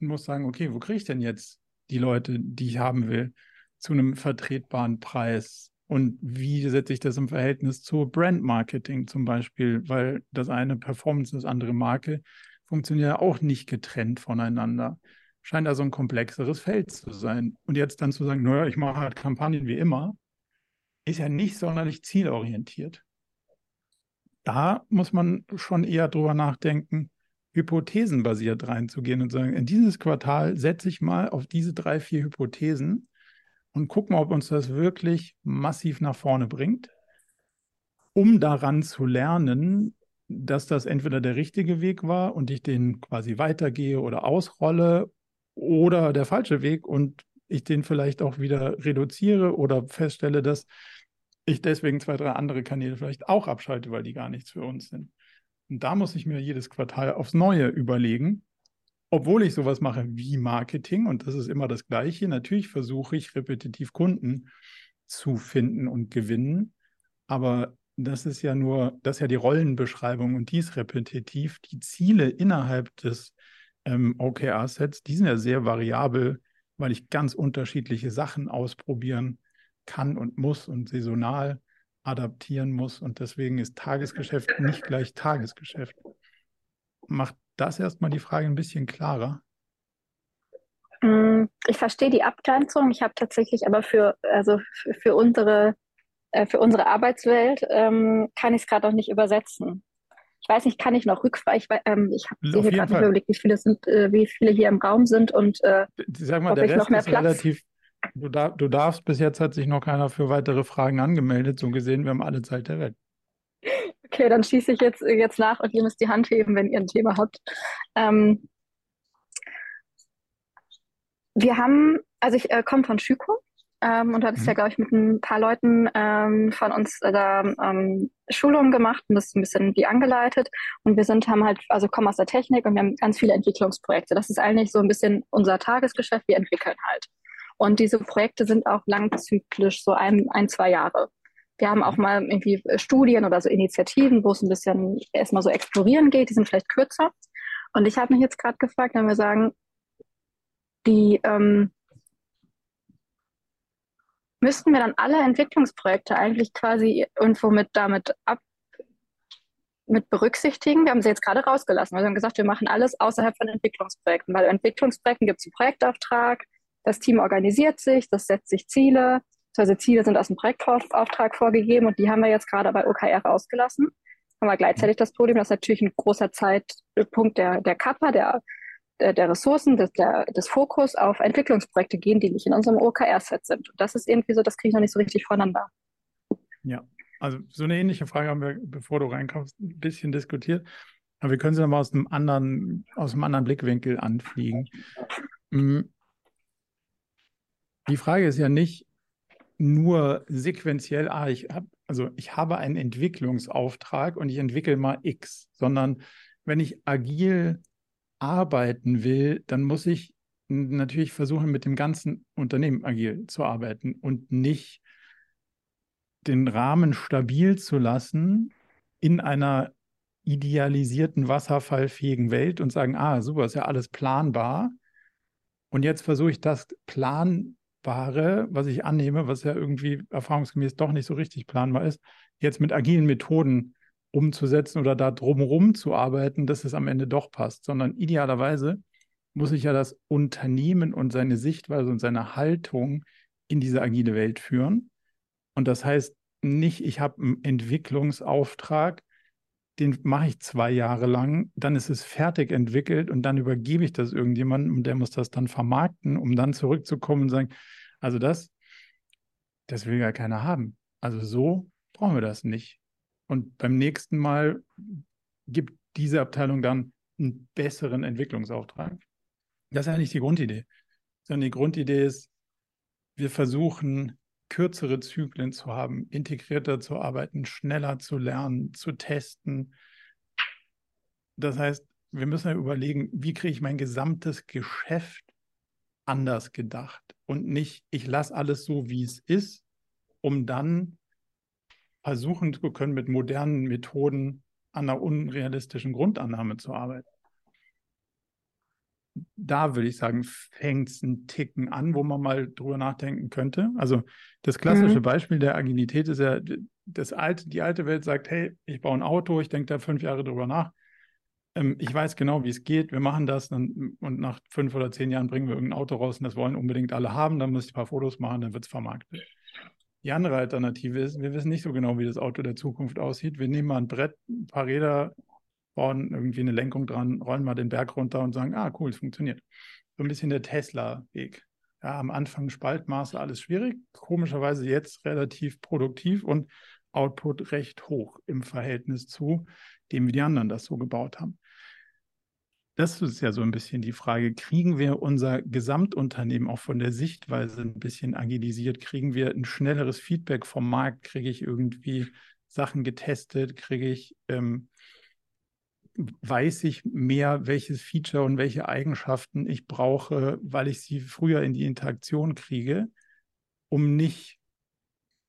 und muss sagen, okay, wo kriege ich denn jetzt die Leute, die ich haben will, zu einem vertretbaren Preis? Und wie setze ich das im Verhältnis zu Brand-Marketing zum Beispiel? Weil das eine Performance, das andere Marke funktioniert ja auch nicht getrennt voneinander scheint also ein komplexeres Feld zu sein. Und jetzt dann zu sagen, naja, ich mache halt Kampagnen wie immer, ist ja nicht sonderlich zielorientiert. Da muss man schon eher drüber nachdenken, hypothesenbasiert reinzugehen und sagen, in dieses Quartal setze ich mal auf diese drei, vier Hypothesen und gucken, ob uns das wirklich massiv nach vorne bringt, um daran zu lernen, dass das entweder der richtige Weg war und ich den quasi weitergehe oder ausrolle oder der falsche Weg und ich den vielleicht auch wieder reduziere oder feststelle, dass ich deswegen zwei, drei andere Kanäle vielleicht auch abschalte, weil die gar nichts für uns sind. Und da muss ich mir jedes Quartal aufs Neue überlegen, obwohl ich sowas mache wie Marketing und das ist immer das Gleiche. Natürlich versuche ich repetitiv Kunden zu finden und gewinnen, aber das ist ja nur, das ist ja die Rollenbeschreibung und die ist repetitiv. Die Ziele innerhalb des ähm, OKR-Sets, die sind ja sehr variabel weil ich ganz unterschiedliche Sachen ausprobieren kann und muss und saisonal adaptieren muss. Und deswegen ist Tagesgeschäft nicht gleich Tagesgeschäft. Macht das erstmal die Frage ein bisschen klarer? Mm, ich verstehe die Abgrenzung. Ich habe tatsächlich aber für, also für unsere, äh, für unsere Arbeitswelt ähm, kann ich es gerade noch nicht übersetzen. Ich weiß nicht, kann ich noch rückfragen? Ich, ähm, ich habe hier gerade nicht überlegt, wie viele sind, äh, wie viele hier im Raum sind und äh, Sag mal, der Rest ist Platz. relativ. Du, darf, du darfst, bis jetzt hat sich noch keiner für weitere Fragen angemeldet. So gesehen, wir haben alle Zeit der Welt. Okay, dann schieße ich jetzt, jetzt nach und ihr müsst die Hand heben, wenn ihr ein Thema habt. Ähm, wir haben, also ich äh, komme von Schüko ähm, und du hattest mhm. ja, glaube ich, mit ein paar Leuten ähm, von uns äh, da ähm, Schulungen gemacht und das ein bisschen die angeleitet. Und wir sind, haben halt, also kommen aus der Technik und wir haben ganz viele Entwicklungsprojekte. Das ist eigentlich so ein bisschen unser Tagesgeschäft. Wir entwickeln halt. Und diese Projekte sind auch langzyklisch, so ein, ein, zwei Jahre. Wir haben auch mal irgendwie Studien oder so Initiativen, wo es ein bisschen erstmal so explorieren geht, die sind vielleicht kürzer. Und ich habe mich jetzt gerade gefragt, wenn wir sagen, die ähm, müssten wir dann alle Entwicklungsprojekte eigentlich quasi irgendwo mit damit ab mit berücksichtigen. Wir haben sie jetzt gerade rausgelassen. Wir haben gesagt, wir machen alles außerhalb von Entwicklungsprojekten, weil Entwicklungsprojekten gibt es einen Projektauftrag, das Team organisiert sich, das setzt sich Ziele, also Ziele sind aus dem Projektauftrag vorgegeben und die haben wir jetzt gerade bei OKR rausgelassen. Haben wir gleichzeitig das Problem, dass natürlich ein großer Zeitpunkt der, der Kappa, der der Ressourcen, des, der, des Fokus auf Entwicklungsprojekte gehen, die nicht in unserem OKR-Set sind. Und das ist irgendwie so, das kriege ich noch nicht so richtig voneinander. Ja, also so eine ähnliche Frage haben wir, bevor du reinkommst, ein bisschen diskutiert. Aber wir können sie nochmal aus einem anderen, aus einem anderen Blickwinkel anfliegen. Mm. Die Frage ist ja nicht nur sequenziell, ah, ich habe, also ich habe einen Entwicklungsauftrag und ich entwickle mal X, sondern wenn ich agil arbeiten will, dann muss ich natürlich versuchen, mit dem ganzen Unternehmen agil zu arbeiten und nicht den Rahmen stabil zu lassen in einer idealisierten, wasserfallfähigen Welt und sagen, ah, super, ist ja alles planbar. Und jetzt versuche ich das Planbare, was ich annehme, was ja irgendwie erfahrungsgemäß doch nicht so richtig planbar ist, jetzt mit agilen Methoden umzusetzen oder da drumherum zu arbeiten, dass es am Ende doch passt, sondern idealerweise muss ich ja das Unternehmen und seine Sichtweise und seine Haltung in diese agile Welt führen. Und das heißt nicht, ich habe einen Entwicklungsauftrag, den mache ich zwei Jahre lang, dann ist es fertig entwickelt und dann übergebe ich das irgendjemandem und der muss das dann vermarkten, um dann zurückzukommen und sagen, also das, das will ja keiner haben. Also so brauchen wir das nicht. Und beim nächsten Mal gibt diese Abteilung dann einen besseren Entwicklungsauftrag. Das ist eigentlich die Grundidee. Sondern die Grundidee ist, wir versuchen, kürzere Zyklen zu haben, integrierter zu arbeiten, schneller zu lernen, zu testen. Das heißt, wir müssen ja überlegen, wie kriege ich mein gesamtes Geschäft anders gedacht und nicht, ich lasse alles so, wie es ist, um dann versuchen zu können, mit modernen Methoden an einer unrealistischen Grundannahme zu arbeiten. Da würde ich sagen, fängt es einen Ticken an, wo man mal drüber nachdenken könnte. Also das klassische mhm. Beispiel der Agilität ist ja, das alte, die alte Welt sagt, hey, ich baue ein Auto, ich denke da fünf Jahre drüber nach. Ähm, ich weiß genau, wie es geht, wir machen das dann, und nach fünf oder zehn Jahren bringen wir irgendein Auto raus und das wollen unbedingt alle haben, dann muss ich ein paar Fotos machen, dann wird es vermarktet. Die andere Alternative ist, wir wissen nicht so genau, wie das Auto der Zukunft aussieht. Wir nehmen mal ein Brett, ein paar Räder, bauen irgendwie eine Lenkung dran, rollen mal den Berg runter und sagen, ah, cool, es funktioniert. So ein bisschen der Tesla-Weg. Ja, am Anfang Spaltmaße, alles schwierig. Komischerweise jetzt relativ produktiv und Output recht hoch im Verhältnis zu dem, wie die anderen das so gebaut haben das ist ja so ein bisschen die Frage, kriegen wir unser Gesamtunternehmen auch von der Sichtweise ein bisschen agilisiert? Kriegen wir ein schnelleres Feedback vom Markt? Kriege ich irgendwie Sachen getestet? Kriege ich, ähm, weiß ich mehr, welches Feature und welche Eigenschaften ich brauche, weil ich sie früher in die Interaktion kriege, um nicht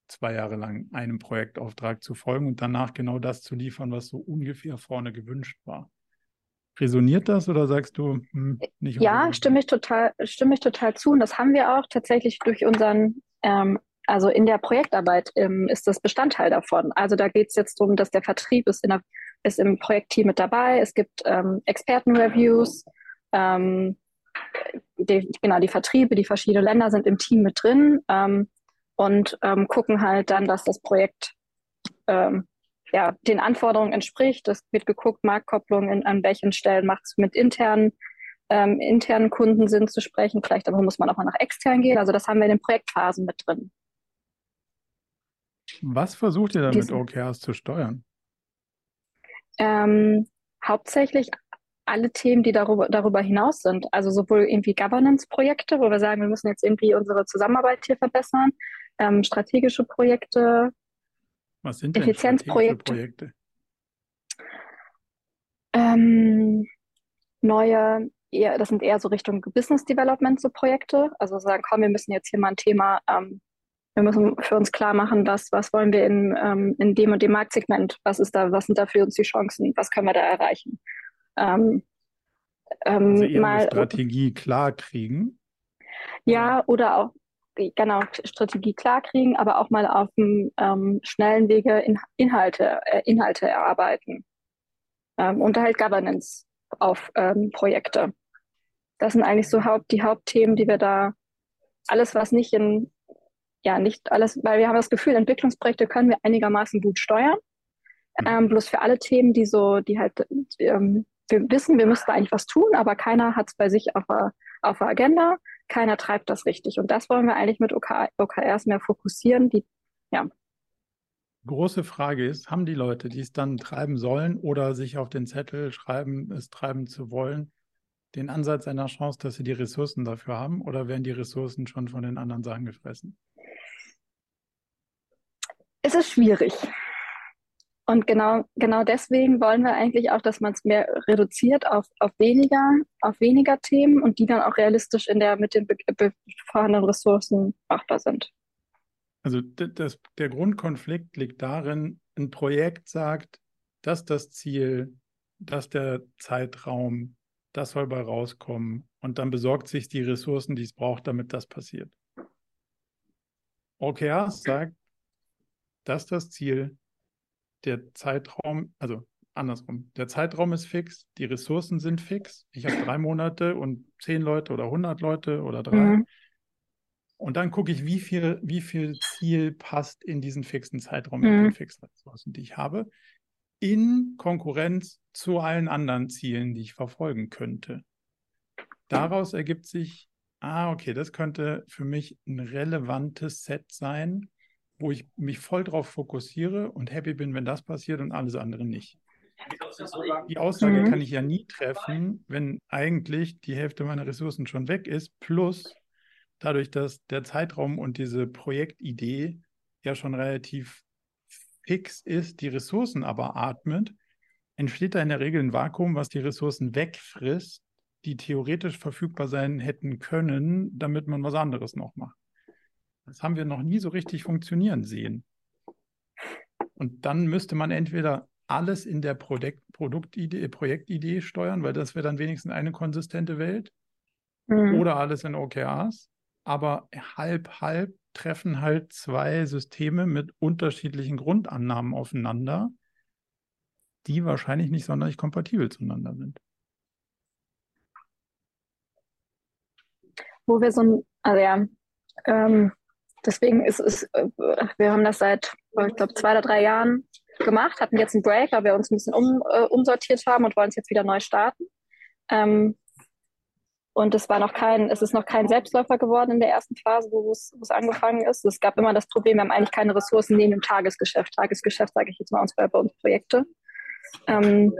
zwei Jahre lang einem Projektauftrag zu folgen und danach genau das zu liefern, was so ungefähr vorne gewünscht war. Resoniert das oder sagst du hm, nicht? Ja, stimme ich total, stimme ich total zu. Und das haben wir auch tatsächlich durch unseren, ähm, also in der Projektarbeit ähm, ist das Bestandteil davon. Also da geht es jetzt darum, dass der Vertrieb ist, in der, ist im Projektteam mit dabei. Es gibt ähm, Expertenreviews. Ähm, die, genau, die Vertriebe, die verschiedenen Länder sind im Team mit drin ähm, und ähm, gucken halt dann, dass das Projekt ja, den Anforderungen entspricht. Es wird geguckt, Marktkopplung, in, an welchen Stellen macht es mit internen, ähm, internen Kunden Sinn zu sprechen. Vielleicht aber muss man auch mal nach extern gehen. Also das haben wir in den Projektphasen mit drin. Was versucht ihr dann Diesen, mit OKRs zu steuern? Ähm, hauptsächlich alle Themen, die darüber, darüber hinaus sind. Also sowohl irgendwie Governance-Projekte, wo wir sagen, wir müssen jetzt irgendwie unsere Zusammenarbeit hier verbessern, ähm, strategische Projekte, was sind denn Effizienzprojekte. Projekte? Ähm, neue, eher, das sind eher so Richtung Business Development so Projekte. Also sagen, komm, wir müssen jetzt hier mal ein Thema, ähm, wir müssen für uns klar machen, was, was wollen wir in, ähm, in dem und dem Marktsegment, was ist da, was sind da für uns die Chancen, was können wir da erreichen. Ähm, ähm, also mal Strategie klar kriegen. Ja, oder auch genau Strategie klarkriegen, aber auch mal auf dem ähm, schnellen Wege in, Inhalte, äh, Inhalte erarbeiten ähm, und halt Governance auf ähm, Projekte. Das sind eigentlich so Haupt, die Hauptthemen, die wir da, alles was nicht in, ja nicht alles, weil wir haben das Gefühl, Entwicklungsprojekte können wir einigermaßen gut steuern. Mhm. Ähm, bloß für alle Themen, die so, die halt, ähm, wir wissen, wir müssten eigentlich was tun, aber keiner hat es bei sich auf der, auf der Agenda keiner treibt das richtig. Und das wollen wir eigentlich mit OK, OKRs mehr fokussieren. Die, ja. Große Frage ist, haben die Leute, die es dann treiben sollen oder sich auf den Zettel schreiben, es treiben zu wollen, den Ansatz einer Chance, dass sie die Ressourcen dafür haben oder werden die Ressourcen schon von den anderen Sachen gefressen? Es ist schwierig. Und genau, genau deswegen wollen wir eigentlich auch, dass man es mehr reduziert auf, auf weniger, auf weniger Themen und die dann auch realistisch in der mit den vorhandenen Ressourcen machbar sind. Also das, der Grundkonflikt liegt darin, ein Projekt sagt, dass das Ziel, dass der Zeitraum, das soll bei rauskommen und dann besorgt sich die Ressourcen, die es braucht, damit das passiert. OKRs sagt, dass das Ziel, der Zeitraum, also andersrum, der Zeitraum ist fix, die Ressourcen sind fix. Ich habe drei Monate und zehn Leute oder hundert Leute oder drei. Mhm. Und dann gucke ich, wie viel, wie viel Ziel passt in diesen fixen Zeitraum mhm. mit den fixen Ressourcen, die ich habe, in Konkurrenz zu allen anderen Zielen, die ich verfolgen könnte. Daraus ergibt sich, ah, okay, das könnte für mich ein relevantes Set sein, wo ich mich voll drauf fokussiere und happy bin, wenn das passiert und alles andere nicht. Die Aussage mhm. kann ich ja nie treffen, wenn eigentlich die Hälfte meiner Ressourcen schon weg ist, plus dadurch, dass der Zeitraum und diese Projektidee ja schon relativ fix ist, die Ressourcen aber atmet, entsteht da in der Regel ein Vakuum, was die Ressourcen wegfrisst, die theoretisch verfügbar sein hätten können, damit man was anderes noch macht. Das haben wir noch nie so richtig funktionieren sehen. Und dann müsste man entweder alles in der Produkt, Produktidee, Projektidee steuern, weil das wäre dann wenigstens eine konsistente Welt, mhm. oder alles in OKRs. Aber halb, halb treffen halt zwei Systeme mit unterschiedlichen Grundannahmen aufeinander, die wahrscheinlich nicht sonderlich kompatibel zueinander sind. Wo wir so ein, also ja, ähm, Deswegen ist es, äh, wir haben das seit, ich glaube, zwei oder drei Jahren gemacht, hatten jetzt einen Break, weil wir uns ein bisschen um, äh, umsortiert haben und wollen es jetzt wieder neu starten. Ähm, und es war noch kein, es ist noch kein Selbstläufer geworden in der ersten Phase, wo es, wo es angefangen ist. Es gab immer das Problem, wir haben eigentlich keine Ressourcen neben dem Tagesgeschäft. Tagesgeschäft sage ich jetzt mal uns bei, bei uns Projekte. Ähm,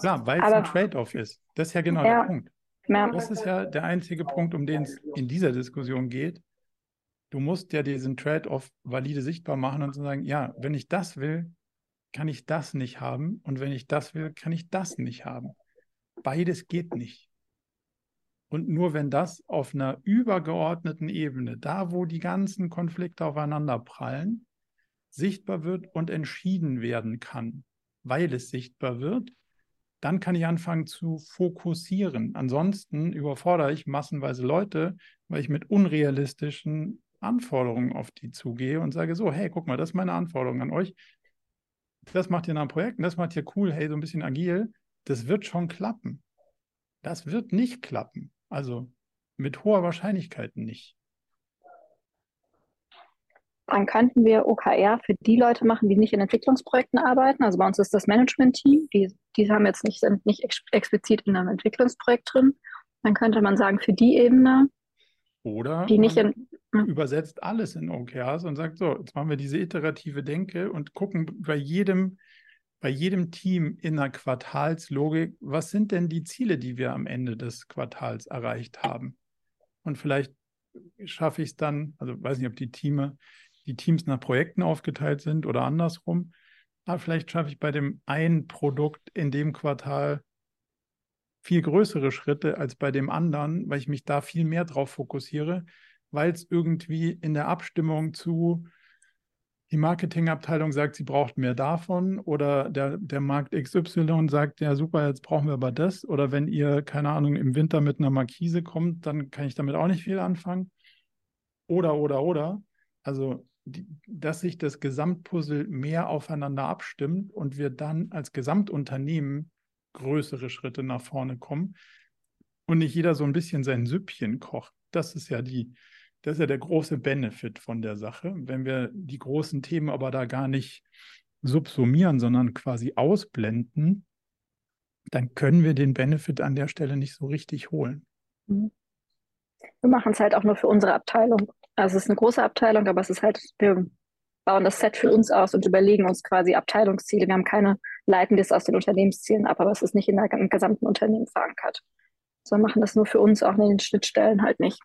Klar, weil es ein Trade-off ist. Das ist ja genau ja, der Punkt. Ja. Das ist ja der einzige Punkt, um den es in dieser Diskussion geht du musst ja diesen Trade-off valide sichtbar machen und sagen, ja, wenn ich das will, kann ich das nicht haben und wenn ich das will, kann ich das nicht haben. Beides geht nicht. Und nur wenn das auf einer übergeordneten Ebene, da wo die ganzen Konflikte aufeinander prallen, sichtbar wird und entschieden werden kann, weil es sichtbar wird, dann kann ich anfangen zu fokussieren. Ansonsten überfordere ich massenweise Leute, weil ich mit unrealistischen Anforderungen auf die zugehe und sage so, hey, guck mal, das ist meine Anforderung an euch. Das macht ihr nach Projekten, das macht ihr cool, hey, so ein bisschen agil. Das wird schon klappen. Das wird nicht klappen. Also mit hoher Wahrscheinlichkeit nicht. Dann könnten wir OKR für die Leute machen, die nicht in Entwicklungsprojekten arbeiten. Also bei uns ist das Management-Team, die, die haben jetzt nicht, sind nicht ex explizit in einem Entwicklungsprojekt drin. Dann könnte man sagen, für die Ebene, Oder die nicht in, übersetzt alles in OKRs und sagt so, jetzt machen wir diese iterative Denke und gucken bei jedem, bei jedem Team in einer Quartalslogik, was sind denn die Ziele, die wir am Ende des Quartals erreicht haben? Und vielleicht schaffe ich es dann, also weiß nicht, ob die Teame, die Teams nach Projekten aufgeteilt sind oder andersrum. Aber vielleicht schaffe ich bei dem einen Produkt in dem Quartal viel größere Schritte als bei dem anderen, weil ich mich da viel mehr drauf fokussiere, weil es irgendwie in der Abstimmung zu die Marketingabteilung sagt, sie braucht mehr davon oder der, der Markt XY sagt, ja super, jetzt brauchen wir aber das oder wenn ihr, keine Ahnung, im Winter mit einer Markise kommt, dann kann ich damit auch nicht viel anfangen oder, oder, oder. Also die, dass sich das Gesamtpuzzle mehr aufeinander abstimmt und wir dann als Gesamtunternehmen größere Schritte nach vorne kommen und nicht jeder so ein bisschen sein Süppchen kocht. Das ist ja die, das ist ja der große Benefit von der Sache. Wenn wir die großen Themen aber da gar nicht subsumieren, sondern quasi ausblenden, dann können wir den Benefit an der Stelle nicht so richtig holen. Mhm. Wir machen es halt auch nur für unsere Abteilung. Also es ist eine große Abteilung, aber es ist halt, wir bauen das Set für uns aus und überlegen uns quasi Abteilungsziele. Wir haben keine, leiten das aus den Unternehmenszielen ab, aber es ist nicht in der im gesamten Unternehmen verankert. Sondern machen das nur für uns, auch in den Schnittstellen halt nicht.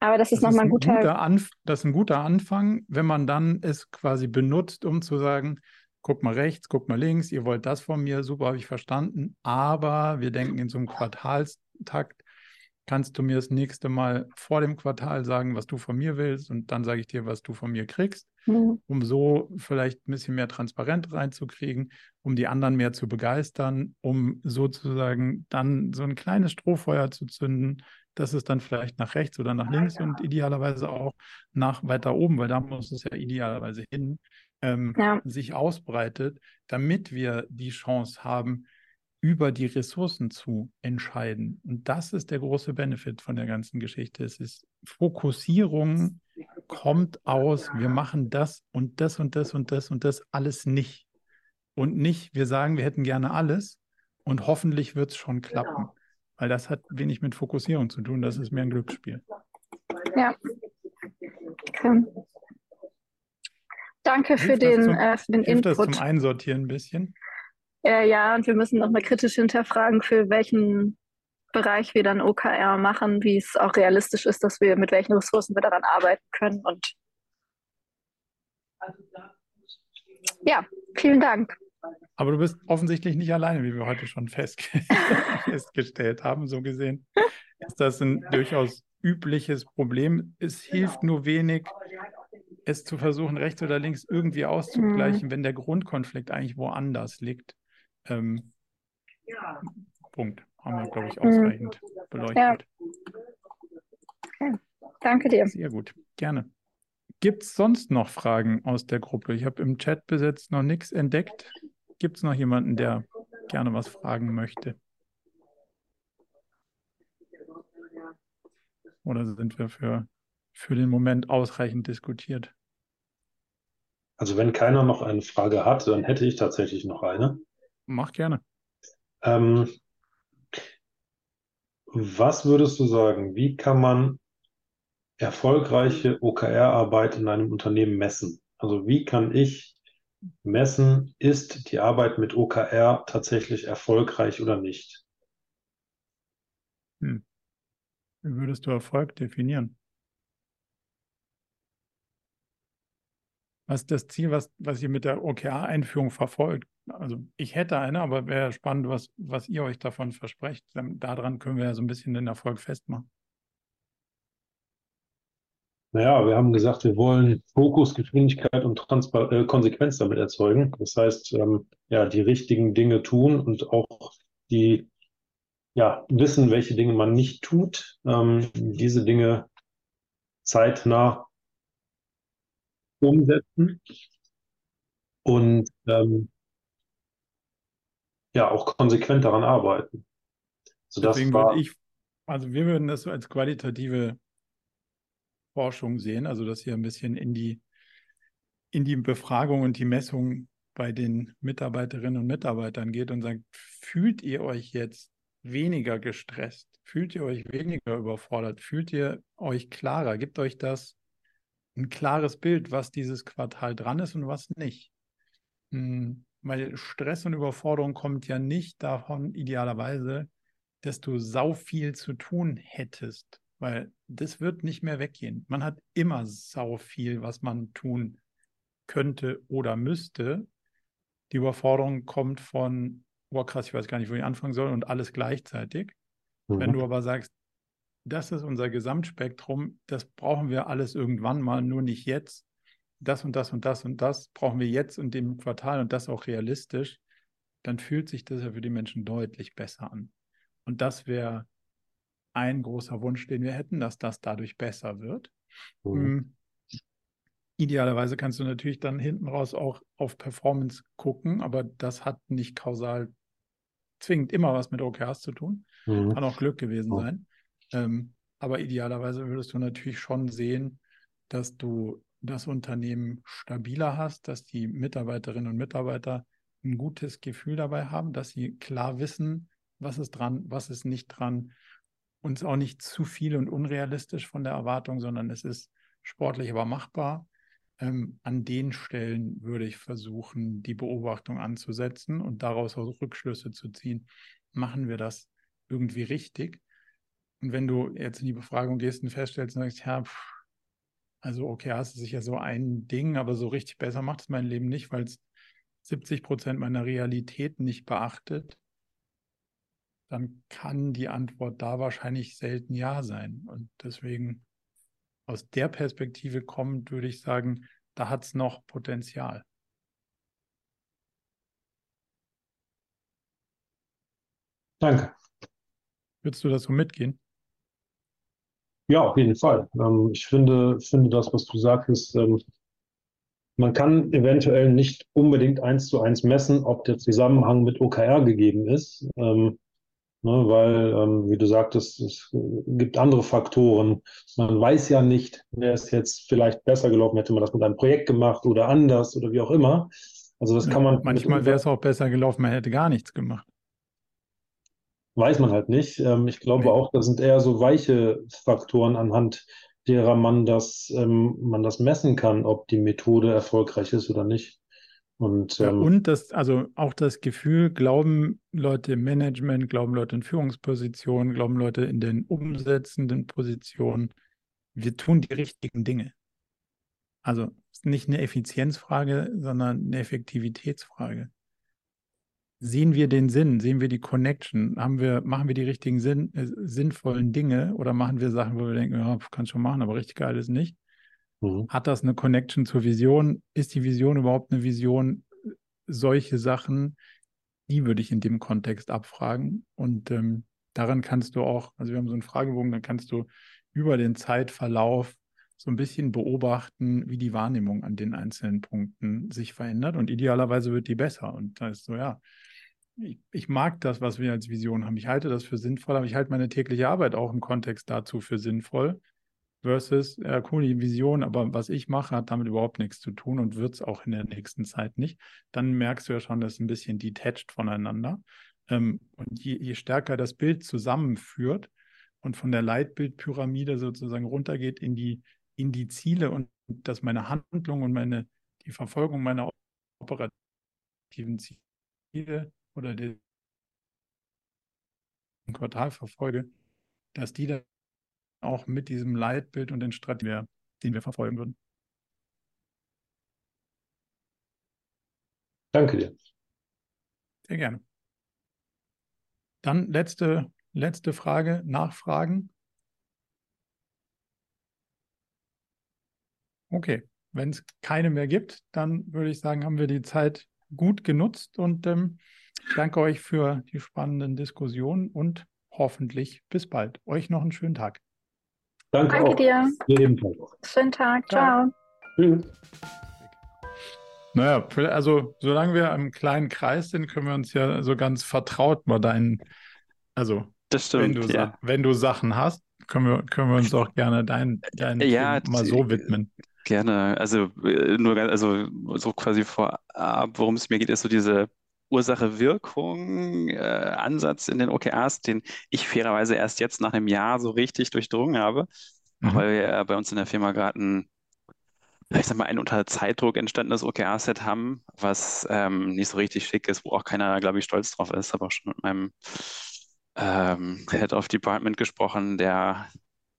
Aber das ist nochmal ein guter, guter Anf das ist ein guter Anfang, wenn man dann es quasi benutzt, um zu sagen, guck mal rechts, guck mal links, ihr wollt das von mir, super, habe ich verstanden, aber wir denken in so einem Quartalstakt, kannst du mir das nächste Mal vor dem Quartal sagen, was du von mir willst und dann sage ich dir, was du von mir kriegst, mhm. um so vielleicht ein bisschen mehr Transparenz reinzukriegen, um die anderen mehr zu begeistern, um sozusagen dann so ein kleines Strohfeuer zu zünden, dass es dann vielleicht nach rechts oder nach links und idealerweise auch nach weiter oben, weil da muss es ja idealerweise hin, ähm, ja. sich ausbreitet, damit wir die Chance haben, über die Ressourcen zu entscheiden. Und das ist der große Benefit von der ganzen Geschichte. Es ist Fokussierung kommt aus, wir machen das und das und das und das und das alles nicht. Und nicht, wir sagen, wir hätten gerne alles und hoffentlich wird es schon klappen. Weil das hat wenig mit Fokussierung zu tun, das ist mehr ein Glücksspiel. Ja. Okay. Danke für den, zum, äh, für den Input. das zum Einsortieren ein bisschen? Äh, ja, und wir müssen nochmal kritisch hinterfragen, für welchen Bereich wir dann OKR machen, wie es auch realistisch ist, dass wir mit welchen Ressourcen wir daran arbeiten können. Und ja, vielen Dank. Aber du bist offensichtlich nicht alleine, wie wir heute schon fest [laughs] festgestellt haben. So gesehen ist das ein durchaus übliches Problem. Es hilft nur wenig, es zu versuchen, rechts oder links irgendwie auszugleichen, mhm. wenn der Grundkonflikt eigentlich woanders liegt. Ähm, Punkt. Haben wir, glaube ich, ausreichend mhm. beleuchtet. Ja. Okay. Danke dir. Sehr gut. Gerne. Gibt es sonst noch Fragen aus der Gruppe? Ich habe im Chat bis jetzt noch nichts entdeckt. Gibt es noch jemanden, der gerne was fragen möchte? Oder sind wir für, für den Moment ausreichend diskutiert? Also wenn keiner noch eine Frage hat, dann hätte ich tatsächlich noch eine. Mach gerne. Ähm, was würdest du sagen, wie kann man erfolgreiche OKR-Arbeit in einem Unternehmen messen? Also wie kann ich messen, ist die Arbeit mit OKR tatsächlich erfolgreich oder nicht? Hm. Wie würdest du Erfolg definieren? Was das Ziel, was, was ihr mit der OKR-Einführung verfolgt? Also ich hätte eine, aber wäre spannend, was, was ihr euch davon versprecht. Daran können wir ja so ein bisschen den Erfolg festmachen. Naja, wir haben gesagt, wir wollen Fokus, Geschwindigkeit und Transpar äh, Konsequenz damit erzeugen. Das heißt, ähm, ja, die richtigen Dinge tun und auch die, ja, wissen, welche Dinge man nicht tut, ähm, diese Dinge zeitnah umsetzen und ähm, ja, auch konsequent daran arbeiten. So, Deswegen würde ich, also wir würden das so als qualitative Forschung sehen, also dass ihr ein bisschen in die, in die Befragung und die Messung bei den Mitarbeiterinnen und Mitarbeitern geht und sagt, fühlt ihr euch jetzt weniger gestresst? Fühlt ihr euch weniger überfordert? Fühlt ihr euch klarer? Gibt euch das ein klares Bild, was dieses Quartal dran ist und was nicht? Hm, weil Stress und Überforderung kommt ja nicht davon, idealerweise, dass du sau viel zu tun hättest weil das wird nicht mehr weggehen. Man hat immer sau viel, was man tun könnte oder müsste. Die Überforderung kommt von, oh krass, ich weiß gar nicht, wo ich anfangen soll und alles gleichzeitig. Mhm. Wenn du aber sagst, das ist unser Gesamtspektrum, das brauchen wir alles irgendwann mal, nur nicht jetzt. Das und das und das und das brauchen wir jetzt und dem Quartal und das auch realistisch, dann fühlt sich das ja für die Menschen deutlich besser an. Und das wäre ein großer Wunsch, den wir hätten, dass das dadurch besser wird. Mhm. Idealerweise kannst du natürlich dann hinten raus auch auf Performance gucken, aber das hat nicht kausal zwingend immer was mit OKRs zu tun. Mhm. Kann auch Glück gewesen sein. Ähm, aber idealerweise würdest du natürlich schon sehen, dass du das Unternehmen stabiler hast, dass die Mitarbeiterinnen und Mitarbeiter ein gutes Gefühl dabei haben, dass sie klar wissen, was ist dran, was ist nicht dran, uns auch nicht zu viel und unrealistisch von der Erwartung, sondern es ist sportlich, aber machbar. Ähm, an den Stellen würde ich versuchen, die Beobachtung anzusetzen und daraus auch Rückschlüsse zu ziehen. Machen wir das irgendwie richtig? Und wenn du jetzt in die Befragung gehst und feststellst und sagst, ja, pff, also okay, hast du sicher so ein Ding, aber so richtig besser macht es mein Leben nicht, weil es 70 Prozent meiner Realität nicht beachtet, dann kann die Antwort da wahrscheinlich selten Ja sein. Und deswegen aus der Perspektive kommt, würde ich sagen, da hat es noch Potenzial. Danke. Würdest du das so mitgehen? Ja, auf jeden Fall. Ähm, ich finde, finde das, was du sagst, ähm, man kann eventuell nicht unbedingt eins zu eins messen, ob der Zusammenhang mit OKR gegeben ist. Ähm, Ne, weil, ähm, wie du sagtest, es gibt andere Faktoren. Man weiß ja nicht, wäre es jetzt vielleicht besser gelaufen, hätte man das mit einem Projekt gemacht oder anders oder wie auch immer. Also das ja, kann man. Manchmal wäre es auch besser gelaufen, man hätte gar nichts gemacht. Weiß man halt nicht. Ähm, ich glaube auch, das sind eher so weiche Faktoren, anhand derer man das, ähm, man das messen kann, ob die Methode erfolgreich ist oder nicht. Und, ähm, ja, und das, also auch das Gefühl, glauben Leute im Management, glauben Leute in Führungspositionen, glauben Leute in den umsetzenden Positionen, wir tun die richtigen Dinge. Also es ist nicht eine Effizienzfrage, sondern eine Effektivitätsfrage. Sehen wir den Sinn? Sehen wir die Connection? Haben wir, machen wir die richtigen Sinn, äh, sinnvollen Dinge oder machen wir Sachen, wo wir denken, ja, kann schon machen, aber richtig geil ist nicht? Mhm. Hat das eine Connection zur Vision? Ist die Vision überhaupt eine Vision? Solche Sachen, die würde ich in dem Kontext abfragen. Und ähm, daran kannst du auch, also wir haben so einen Fragebogen, dann kannst du über den Zeitverlauf so ein bisschen beobachten, wie die Wahrnehmung an den einzelnen Punkten sich verändert. Und idealerweise wird die besser. Und da ist so, ja, ich, ich, mag das, was wir als Vision haben. Ich halte das für sinnvoll, aber ich halte meine tägliche Arbeit auch im Kontext dazu für sinnvoll versus, ja, cool, die Vision, aber was ich mache, hat damit überhaupt nichts zu tun und wird es auch in der nächsten Zeit nicht. Dann merkst du ja schon, das ist ein bisschen detached voneinander. Ähm, und je, je stärker das Bild zusammenführt und von der Leitbildpyramide sozusagen runtergeht in die, in die Ziele und dass meine Handlung und meine, die Verfolgung meiner operativen Ziele oder den Quartal verfolge, dass die dann auch mit diesem Leitbild und den Strategien, den wir verfolgen würden. Danke dir. Sehr gerne. Dann letzte, letzte Frage, Nachfragen. Okay, wenn es keine mehr gibt, dann würde ich sagen, haben wir die Zeit gut genutzt und ähm, danke euch für die spannenden Diskussionen und hoffentlich bis bald. Euch noch einen schönen Tag. Danke, danke dir. Ebenfalls. Schönen Tag. Ciao. Ciao. Tschüss. Naja, also solange wir im kleinen Kreis sind, können wir uns ja so ganz vertraut mal deinen, also stimmt, wenn, du, ja. wenn du Sachen hast, können wir, können wir uns auch gerne dein, dein ja, mal so widmen. Gerne. Also äh, nur also so quasi vorab, worum es mir geht, ist so diese Ursache-Wirkung-Ansatz äh, in den OKRs, den ich fairerweise erst jetzt nach einem Jahr so richtig durchdrungen habe, mhm. weil wir bei uns in der Firma gerade ein ich sag mal, ein unter Zeitdruck entstandenes OKR-Set haben, was ähm, nicht so richtig schick ist, wo auch keiner, glaube ich, stolz drauf ist. Habe auch schon mit meinem ähm, Head of Department gesprochen, der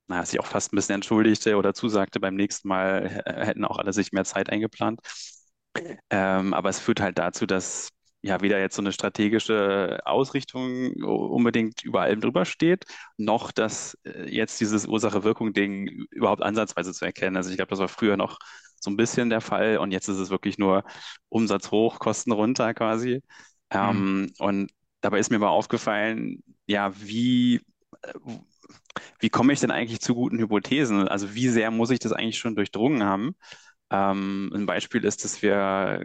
naja, sich auch fast ein bisschen entschuldigte oder zusagte, beim nächsten Mal hätten auch alle sich mehr Zeit eingeplant. Ähm, aber es führt halt dazu, dass ja weder jetzt so eine strategische Ausrichtung unbedingt über allem drüber steht, noch dass äh, jetzt dieses Ursache-Wirkung-Ding überhaupt ansatzweise zu erkennen. Also ich glaube, das war früher noch so ein bisschen der Fall und jetzt ist es wirklich nur Umsatz hoch, Kosten runter quasi. Mhm. Ähm, und dabei ist mir mal aufgefallen, ja, wie, äh, wie komme ich denn eigentlich zu guten Hypothesen? Also wie sehr muss ich das eigentlich schon durchdrungen haben? Ähm, ein Beispiel ist, dass wir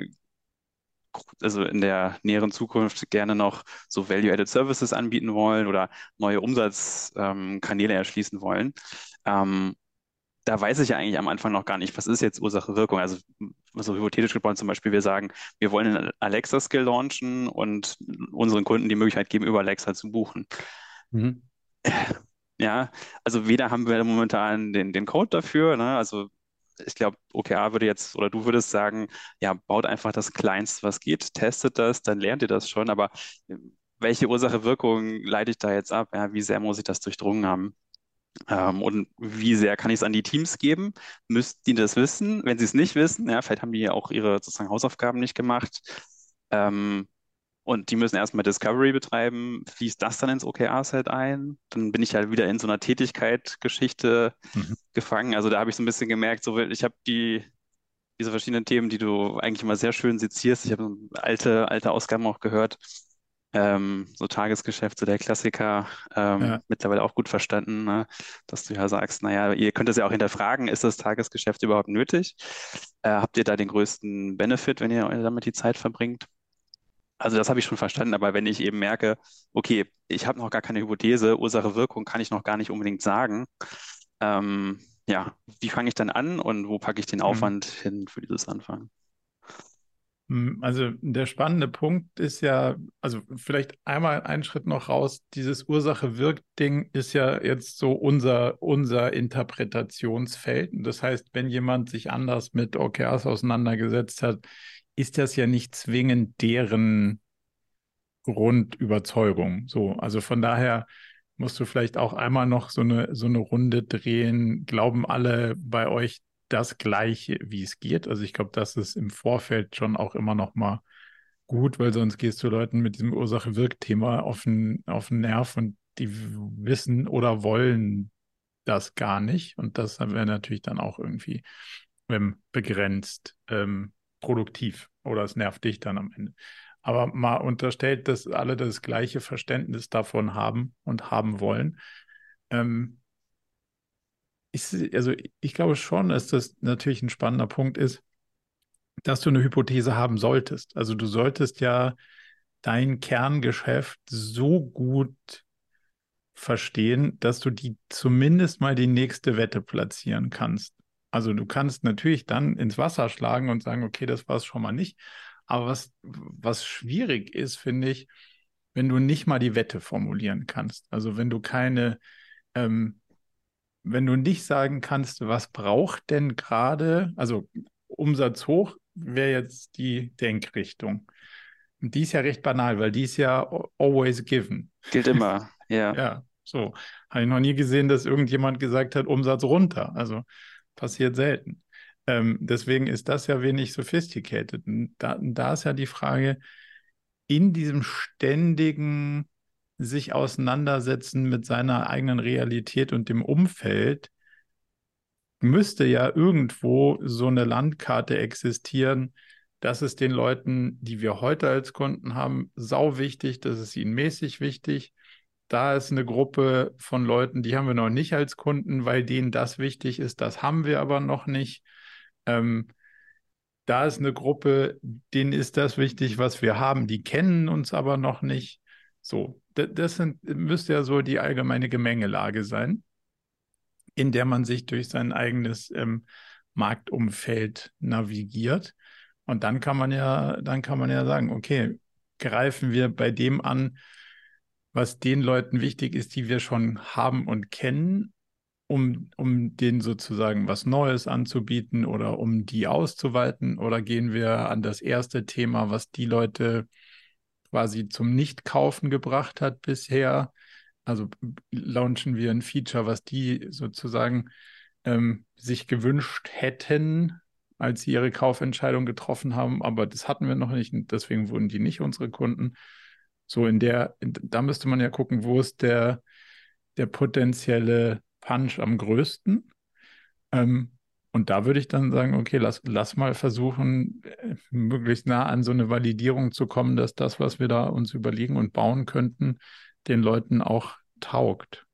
also in der näheren Zukunft gerne noch so Value-Added Services anbieten wollen oder neue Umsatzkanäle ähm, erschließen wollen. Ähm, da weiß ich ja eigentlich am Anfang noch gar nicht, was ist jetzt Ursache-Wirkung. Also so hypothetisch gebaut zum Beispiel, wir sagen, wir wollen einen Alexa-Skill launchen und unseren Kunden die Möglichkeit geben, über Alexa zu buchen. Mhm. Ja, also weder haben wir momentan den, den Code dafür, ne? also ich glaube, OKR würde jetzt oder du würdest sagen, ja, baut einfach das Kleinste, was geht, testet das, dann lernt ihr das schon. Aber äh, welche Ursache-Wirkung leite ich da jetzt ab? Ja, wie sehr muss ich das durchdrungen haben? Ähm, und wie sehr kann ich es an die Teams geben? Müssten die das wissen? Wenn sie es nicht wissen, ja, vielleicht haben die ja auch ihre sozusagen Hausaufgaben nicht gemacht. Ähm, und die müssen erstmal Discovery betreiben. Fließt das dann ins OKR-Set ein? Dann bin ich halt wieder in so einer Tätigkeit-Geschichte mhm. gefangen. Also da habe ich so ein bisschen gemerkt, so ich habe die diese verschiedenen Themen, die du eigentlich immer sehr schön sezierst. Ich habe alte, alte Ausgaben auch gehört. Ähm, so Tagesgeschäft, so der Klassiker, ähm, ja. mittlerweile auch gut verstanden, ne? dass du ja sagst, naja, ihr könnt es ja auch hinterfragen, ist das Tagesgeschäft überhaupt nötig? Äh, habt ihr da den größten Benefit, wenn ihr damit die Zeit verbringt? Also das habe ich schon verstanden, aber wenn ich eben merke, okay, ich habe noch gar keine Hypothese, Ursache-Wirkung kann ich noch gar nicht unbedingt sagen, ähm, ja, wie fange ich dann an und wo packe ich den mhm. Aufwand mhm. hin für dieses Anfangen? Hm, also der spannende Punkt ist ja, also vielleicht einmal einen Schritt noch raus, dieses Ursache-Wirk-Ding ist ja jetzt so unser, unser Interpretationsfeld. Das heißt, wenn jemand sich anders mit OKRs auseinandergesetzt hat, ist das ja nicht zwingend deren Grundüberzeugung. So, also von daher musst du vielleicht auch einmal noch so eine, so eine Runde drehen. Glauben alle bei euch das Gleiche, wie es geht? Also ich glaube, das ist im Vorfeld schon auch immer noch mal gut, weil sonst gehst du Leuten mit diesem Ursache-Wirk-Thema auf den, auf den Nerv und die wissen oder wollen das gar nicht. Und das wäre natürlich dann auch irgendwie ähm, begrenzt. Ähm, produktiv oder es nervt dich dann am Ende. Aber mal unterstellt, dass alle das gleiche Verständnis davon haben und haben wollen. Ähm, ich, also ich glaube schon, dass das natürlich ein spannender Punkt ist, dass du eine Hypothese haben solltest. Also du solltest ja dein Kerngeschäft so gut verstehen, dass du die zumindest mal die nächste Wette platzieren kannst. Also du kannst natürlich dann ins Wasser schlagen und sagen, okay, das war es schon mal nicht. Aber was, was schwierig ist, finde ich, wenn du nicht mal die Wette formulieren kannst. Also wenn du keine, ähm, wenn du nicht sagen kannst, was braucht denn gerade, also Umsatz hoch wäre jetzt die Denkrichtung. Und die ist ja recht banal, weil die ist ja always given. Gilt immer, ja. [laughs] ja, so. Habe ich noch nie gesehen, dass irgendjemand gesagt hat, Umsatz runter. Also passiert selten. Ähm, deswegen ist das ja wenig sophisticated. Da, da ist ja die Frage, in diesem ständigen sich auseinandersetzen mit seiner eigenen Realität und dem Umfeld, müsste ja irgendwo so eine Landkarte existieren. Das ist den Leuten, die wir heute als Kunden haben, sau wichtig. Das ist ihnen mäßig wichtig. Da ist eine Gruppe von Leuten, die haben wir noch nicht als Kunden, weil denen das wichtig ist. Das haben wir aber noch nicht. Ähm, da ist eine Gruppe, denen ist das wichtig, was wir haben. Die kennen uns aber noch nicht. So, das sind, müsste ja so die allgemeine Gemengelage sein in der man sich durch sein eigenes ähm, Marktumfeld navigiert. Und dann kann man ja, dann kann man ja sagen, okay, greifen wir bei dem an, was den Leuten wichtig ist, die wir schon haben und kennen, um, um denen sozusagen was Neues anzubieten oder um die auszuweiten? Oder gehen wir an das erste Thema, was die Leute quasi zum Nichtkaufen gebracht hat bisher also launchen wir ein Feature, was die sozusagen ähm, sich gewünscht hätten, als sie ihre Kaufentscheidung getroffen haben, aber das hatten wir noch nicht, deswegen wurden die nicht unsere Kunden. So in der, in, da müsste man ja gucken, wo ist der, der potenzielle Punch am größten. Ähm, und da würde ich dann sagen, okay, lass, lass mal versuchen, äh, möglichst nah an so eine Validierung zu kommen, dass das, was wir da uns überlegen und bauen könnten, den Leuten auch taugt.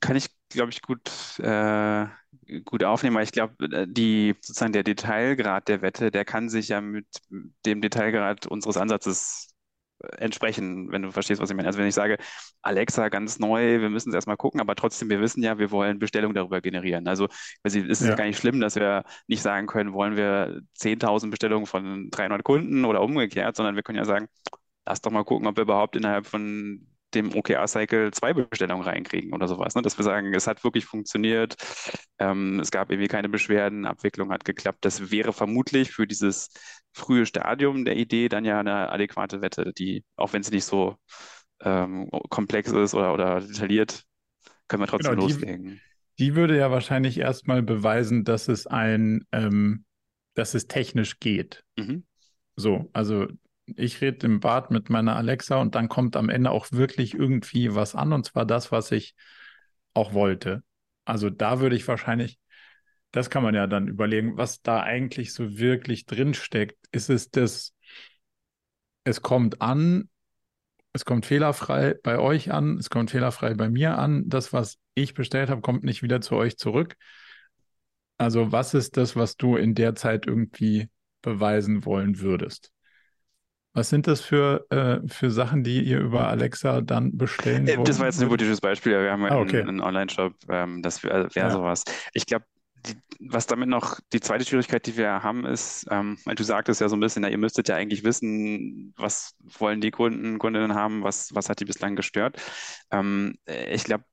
Kann ich, glaube ich, gut, äh, gut aufnehmen, weil ich glaube, äh, die sozusagen der Detailgrad der Wette, der kann sich ja mit dem Detailgrad unseres Ansatzes entsprechen, wenn du verstehst, was ich meine. Also wenn ich sage, Alexa ganz neu, wir müssen es erstmal gucken, aber trotzdem, wir wissen ja, wir wollen Bestellungen darüber generieren. Also es ist ja. ja gar nicht schlimm, dass wir nicht sagen können, wollen wir 10.000 Bestellungen von 300 Kunden oder umgekehrt, sondern wir können ja sagen, lass doch mal gucken, ob wir überhaupt innerhalb von dem OKR-Cycle zwei Bestellungen reinkriegen oder sowas. Ne? Dass wir sagen, es hat wirklich funktioniert, ähm, es gab irgendwie keine Beschwerden, Abwicklung hat geklappt. Das wäre vermutlich für dieses frühe Stadium der Idee dann ja eine adäquate Wette, die, auch wenn sie nicht so ähm, komplex ist oder, oder detailliert, können wir trotzdem genau, loslegen. Die, die würde ja wahrscheinlich erstmal beweisen, dass es ein, ähm, dass es technisch geht. Mhm. So, also ich rede im Bad mit meiner Alexa und dann kommt am Ende auch wirklich irgendwie was an und zwar das, was ich auch wollte. Also da würde ich wahrscheinlich, das kann man ja dann überlegen, was da eigentlich so wirklich drin steckt. Ist es das, es kommt an, es kommt fehlerfrei bei euch an, es kommt fehlerfrei bei mir an. Das, was ich bestellt habe, kommt nicht wieder zu euch zurück. Also was ist das, was du in der Zeit irgendwie beweisen wollen würdest? Was sind das für, äh, für Sachen, die ihr über Alexa dann bestellen wollt? Äh, das war jetzt ein hypothetisches Beispiel. Wir haben ah, okay. einen, einen Online-Shop, ähm, das wäre wär ja. sowas. Ich glaube, was damit noch die zweite Schwierigkeit, die wir haben, ist, ähm, du sagtest ja so ein bisschen, na, ihr müsstet ja eigentlich wissen, was wollen die Kunden, Kundinnen haben, was, was hat die bislang gestört. Ähm, ich glaube,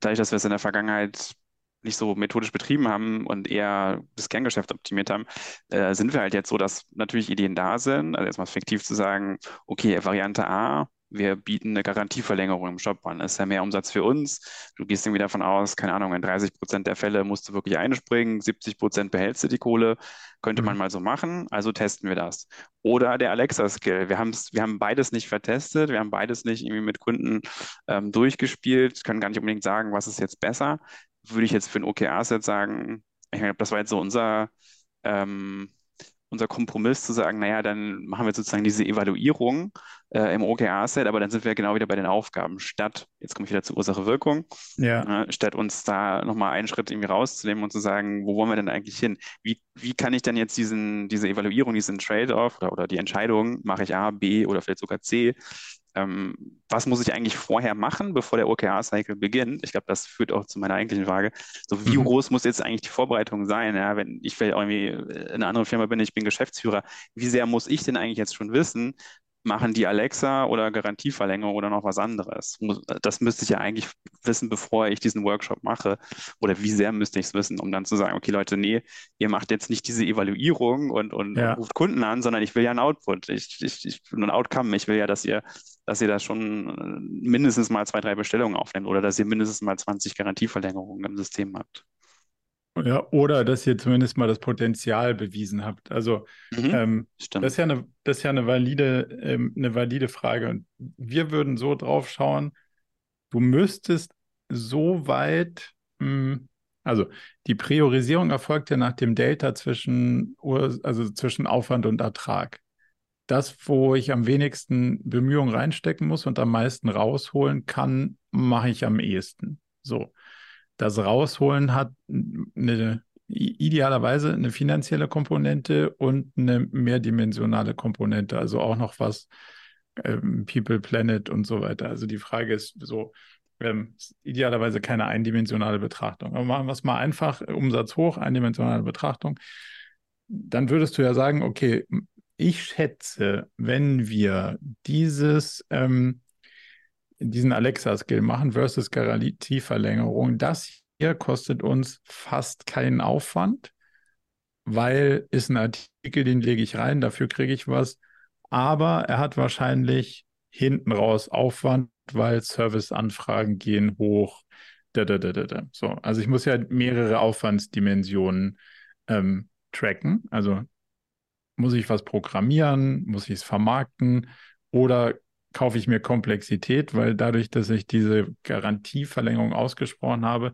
dadurch, dass wir es in der Vergangenheit nicht so methodisch betrieben haben und eher das Kerngeschäft optimiert haben, äh, sind wir halt jetzt so, dass natürlich Ideen da sind. Also erstmal fiktiv zu sagen, okay, Variante A, wir bieten eine Garantieverlängerung im Shop an. Das ist ja mehr Umsatz für uns. Du gehst irgendwie davon aus, keine Ahnung, in 30 Prozent der Fälle musst du wirklich einspringen, 70 Prozent behältst du die Kohle. Könnte man mhm. mal so machen, also testen wir das. Oder der Alexa-Skill. Wir, wir haben beides nicht vertestet, wir haben beides nicht irgendwie mit Kunden ähm, durchgespielt, können gar nicht unbedingt sagen, was ist jetzt besser würde ich jetzt für ein OKR-Set sagen, ich meine, das war jetzt so unser, ähm, unser Kompromiss zu sagen, naja, dann machen wir sozusagen diese Evaluierung äh, im OKR-Set, aber dann sind wir genau wieder bei den Aufgaben. Statt, jetzt komme ich wieder zur Ursache-Wirkung, ja. äh, statt uns da nochmal einen Schritt irgendwie rauszunehmen und zu sagen, wo wollen wir denn eigentlich hin? Wie, wie kann ich denn jetzt diesen, diese Evaluierung, diesen Trade-off oder, oder die Entscheidung, mache ich A, B oder vielleicht sogar C, ähm, was muss ich eigentlich vorher machen, bevor der OKR-Cycle beginnt? Ich glaube, das führt auch zu meiner eigentlichen Frage. So, wie mhm. groß muss jetzt eigentlich die Vorbereitung sein? Ja, wenn ich vielleicht irgendwie in einer anderen Firma bin, ich bin Geschäftsführer, wie sehr muss ich denn eigentlich jetzt schon wissen, machen die Alexa oder Garantieverlängerung oder noch was anderes? Das müsste ich ja eigentlich wissen, bevor ich diesen Workshop mache. Oder wie sehr müsste ich es wissen, um dann zu sagen, okay, Leute, nee, ihr macht jetzt nicht diese Evaluierung und, und ja. ruft Kunden an, sondern ich will ja ein Output. Ich, ich, ich ein Outcome. Ich will ja, dass ihr, dass ihr da schon äh, mindestens mal zwei, drei Bestellungen aufnehmt oder dass ihr mindestens mal 20 Garantieverlängerungen im System habt. Ja, oder dass ihr zumindest mal das Potenzial bewiesen habt. Also mhm, ähm, das, ist ja eine, das ist ja eine valide, ähm, eine valide Frage. Und wir würden so drauf schauen, du müsstest so weit mh, hm, Also die Priorisierung erfolgt ja nach dem Delta zwischen, also zwischen Aufwand und Ertrag. Das, wo ich am wenigsten Bemühungen reinstecken muss und am meisten rausholen kann, mache ich am ehesten. So. Das Rausholen hat eine, idealerweise eine finanzielle Komponente und eine mehrdimensionale Komponente, also auch noch was ähm, People, Planet und so weiter. Also die Frage ist so, ähm, idealerweise keine eindimensionale Betrachtung. Aber machen wir es mal einfach, Umsatz hoch, eindimensionale Betrachtung. Dann würdest du ja sagen, okay, ich schätze, wenn wir dieses, ähm, diesen Alexa-Skill machen versus Garantieverlängerung, das hier kostet uns fast keinen Aufwand, weil ist ein Artikel, den lege ich rein, dafür kriege ich was, aber er hat wahrscheinlich hinten raus Aufwand, weil Serviceanfragen gehen hoch. Da, da, da, da, da. So, also ich muss ja mehrere Aufwandsdimensionen ähm, tracken. Also muss ich was programmieren, muss ich es vermarkten oder kaufe ich mir Komplexität, weil dadurch, dass ich diese Garantieverlängerung ausgesprochen habe,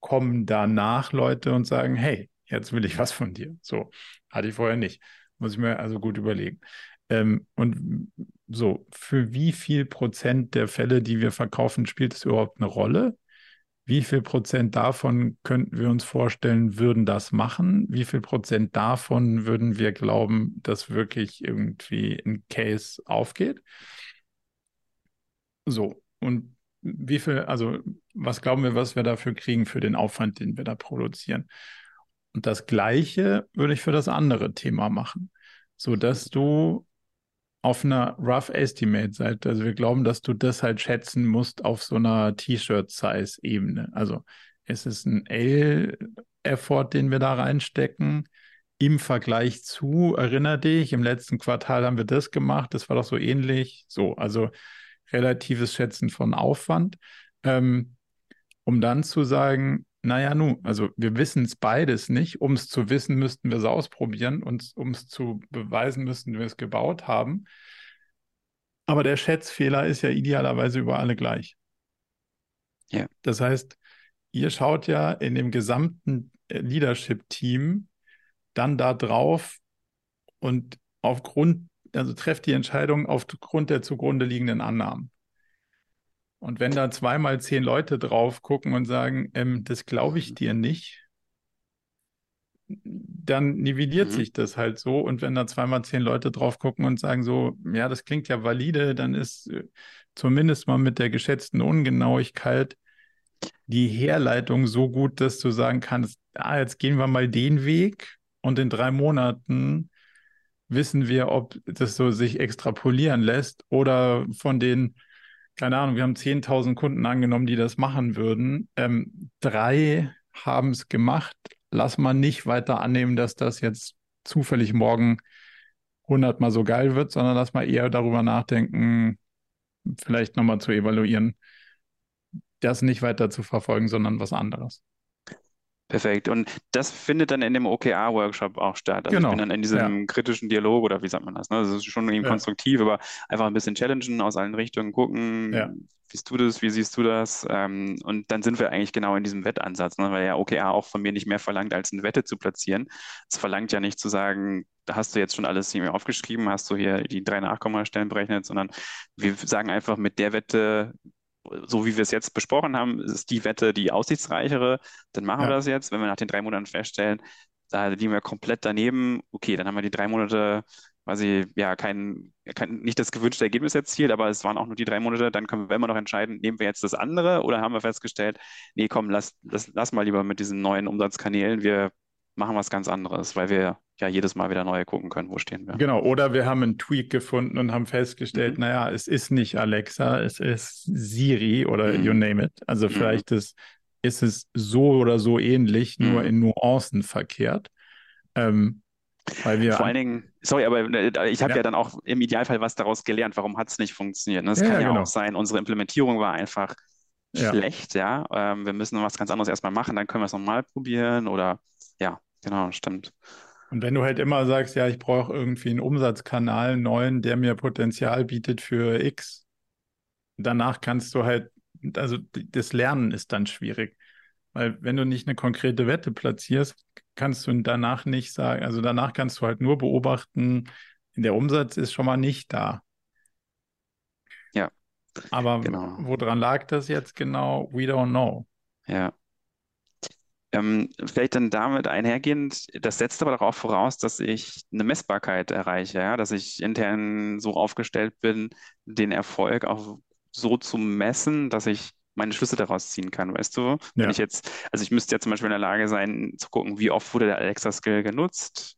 kommen danach Leute und sagen, hey, jetzt will ich was von dir. So, hatte ich vorher nicht. Muss ich mir also gut überlegen. Ähm, und so, für wie viel Prozent der Fälle, die wir verkaufen, spielt es überhaupt eine Rolle? Wie viel Prozent davon könnten wir uns vorstellen, würden das machen? Wie viel Prozent davon würden wir glauben, dass wirklich irgendwie ein Case aufgeht? So, und wie viel, also was glauben wir, was wir dafür kriegen für den Aufwand, den wir da produzieren? Und das Gleiche würde ich für das andere Thema machen, sodass du auf einer Rough Estimate Seite. Also wir glauben, dass du das halt schätzen musst auf so einer T-Shirt-Size-Ebene. Also es ist ein L-Effort, den wir da reinstecken. Im Vergleich zu, erinner dich, im letzten Quartal haben wir das gemacht, das war doch so ähnlich. So, also relatives Schätzen von Aufwand, ähm, um dann zu sagen, naja, nu, also wir wissen es beides nicht. Um es zu wissen, müssten wir es ausprobieren und um es zu beweisen, müssten wir es gebaut haben. Aber der Schätzfehler ist ja idealerweise über alle gleich. Ja. Das heißt, ihr schaut ja in dem gesamten äh, Leadership-Team dann da drauf und aufgrund, also trefft die Entscheidung aufgrund der zugrunde liegenden Annahmen. Und wenn da zweimal zehn Leute drauf gucken und sagen, ähm, das glaube ich dir nicht, dann nivelliert mhm. sich das halt so. Und wenn da zweimal zehn Leute drauf gucken und sagen so, ja, das klingt ja valide, dann ist äh, zumindest mal mit der geschätzten Ungenauigkeit die Herleitung so gut, dass du sagen kannst, ah, jetzt gehen wir mal den Weg und in drei Monaten wissen wir, ob das so sich extrapolieren lässt oder von den keine Ahnung, wir haben 10.000 Kunden angenommen, die das machen würden. Ähm, drei haben es gemacht. Lass mal nicht weiter annehmen, dass das jetzt zufällig morgen hundertmal so geil wird, sondern lass mal eher darüber nachdenken, vielleicht nochmal zu evaluieren, das nicht weiter zu verfolgen, sondern was anderes. Perfekt. Und das findet dann in dem OKR-Workshop auch statt. Also genau. ich bin dann in diesem ja. kritischen Dialog oder wie sagt man das? Ne? Das ist schon eben ja. konstruktiv, aber einfach ein bisschen challengen, aus allen Richtungen gucken, ja. wie siehst du das, wie siehst du das? Ähm, und dann sind wir eigentlich genau in diesem Wettansatz, ne? weil ja OKR auch von mir nicht mehr verlangt, als eine Wette zu platzieren. Es verlangt ja nicht zu sagen, da hast du jetzt schon alles hier aufgeschrieben, hast du hier die drei Nachkommastellen berechnet, sondern wir sagen einfach, mit der Wette so wie wir es jetzt besprochen haben, ist die Wette die aussichtsreichere, dann machen ja. wir das jetzt. Wenn wir nach den drei Monaten feststellen, da liegen wir komplett daneben, okay, dann haben wir die drei Monate quasi ja kein, kein, nicht das gewünschte Ergebnis erzielt, aber es waren auch nur die drei Monate, dann können wir immer noch entscheiden, nehmen wir jetzt das andere oder haben wir festgestellt, nee, komm, lass, lass, lass mal lieber mit diesen neuen Umsatzkanälen, wir machen was ganz anderes, weil wir ja jedes Mal wieder neu gucken können, wo stehen wir. Genau, oder wir haben einen Tweak gefunden und haben festgestellt, mhm. naja, es ist nicht Alexa, es ist Siri oder mhm. you name it. Also mhm. vielleicht ist, ist es so oder so ähnlich, nur mhm. in Nuancen verkehrt. Ähm, weil wir Vor allen Dingen, sorry, aber äh, ich habe ja. ja. dann auch im Idealfall was daraus gelernt, warum hat es nicht funktioniert. Es ja, kann ja genau. auch sein, unsere Implementierung war einfach schlecht, ja. Ähm, wir müssen was ganz anderes erstmal machen, dann können wir es nochmal probieren oder ja, genau, stimmt. Und wenn du halt immer sagst, ja, ich brauche irgendwie einen Umsatzkanal, einen neuen, der mir Potenzial bietet für X, danach kannst du halt, also das Lernen ist dann schwierig. Weil wenn du nicht eine konkrete Wette platzierst, kannst du danach nicht sagen, also danach kannst du halt nur beobachten, der Umsatz ist schon mal nicht da. Ja. Aber genau. woran lag das jetzt genau? We don't know. Ja. Ähm, vielleicht dann damit einhergehend, das setzt aber darauf voraus, dass ich eine Messbarkeit erreiche, ja? Dass ich intern so aufgestellt bin, den Erfolg auch so zu messen, dass ich meine Schlüsse daraus ziehen kann, weißt du? Wenn Ja. ich jetzt, also ich müsste ja zum Beispiel in der Lage sein, zu gucken, wie oft wurde der Alexa-Skill genutzt,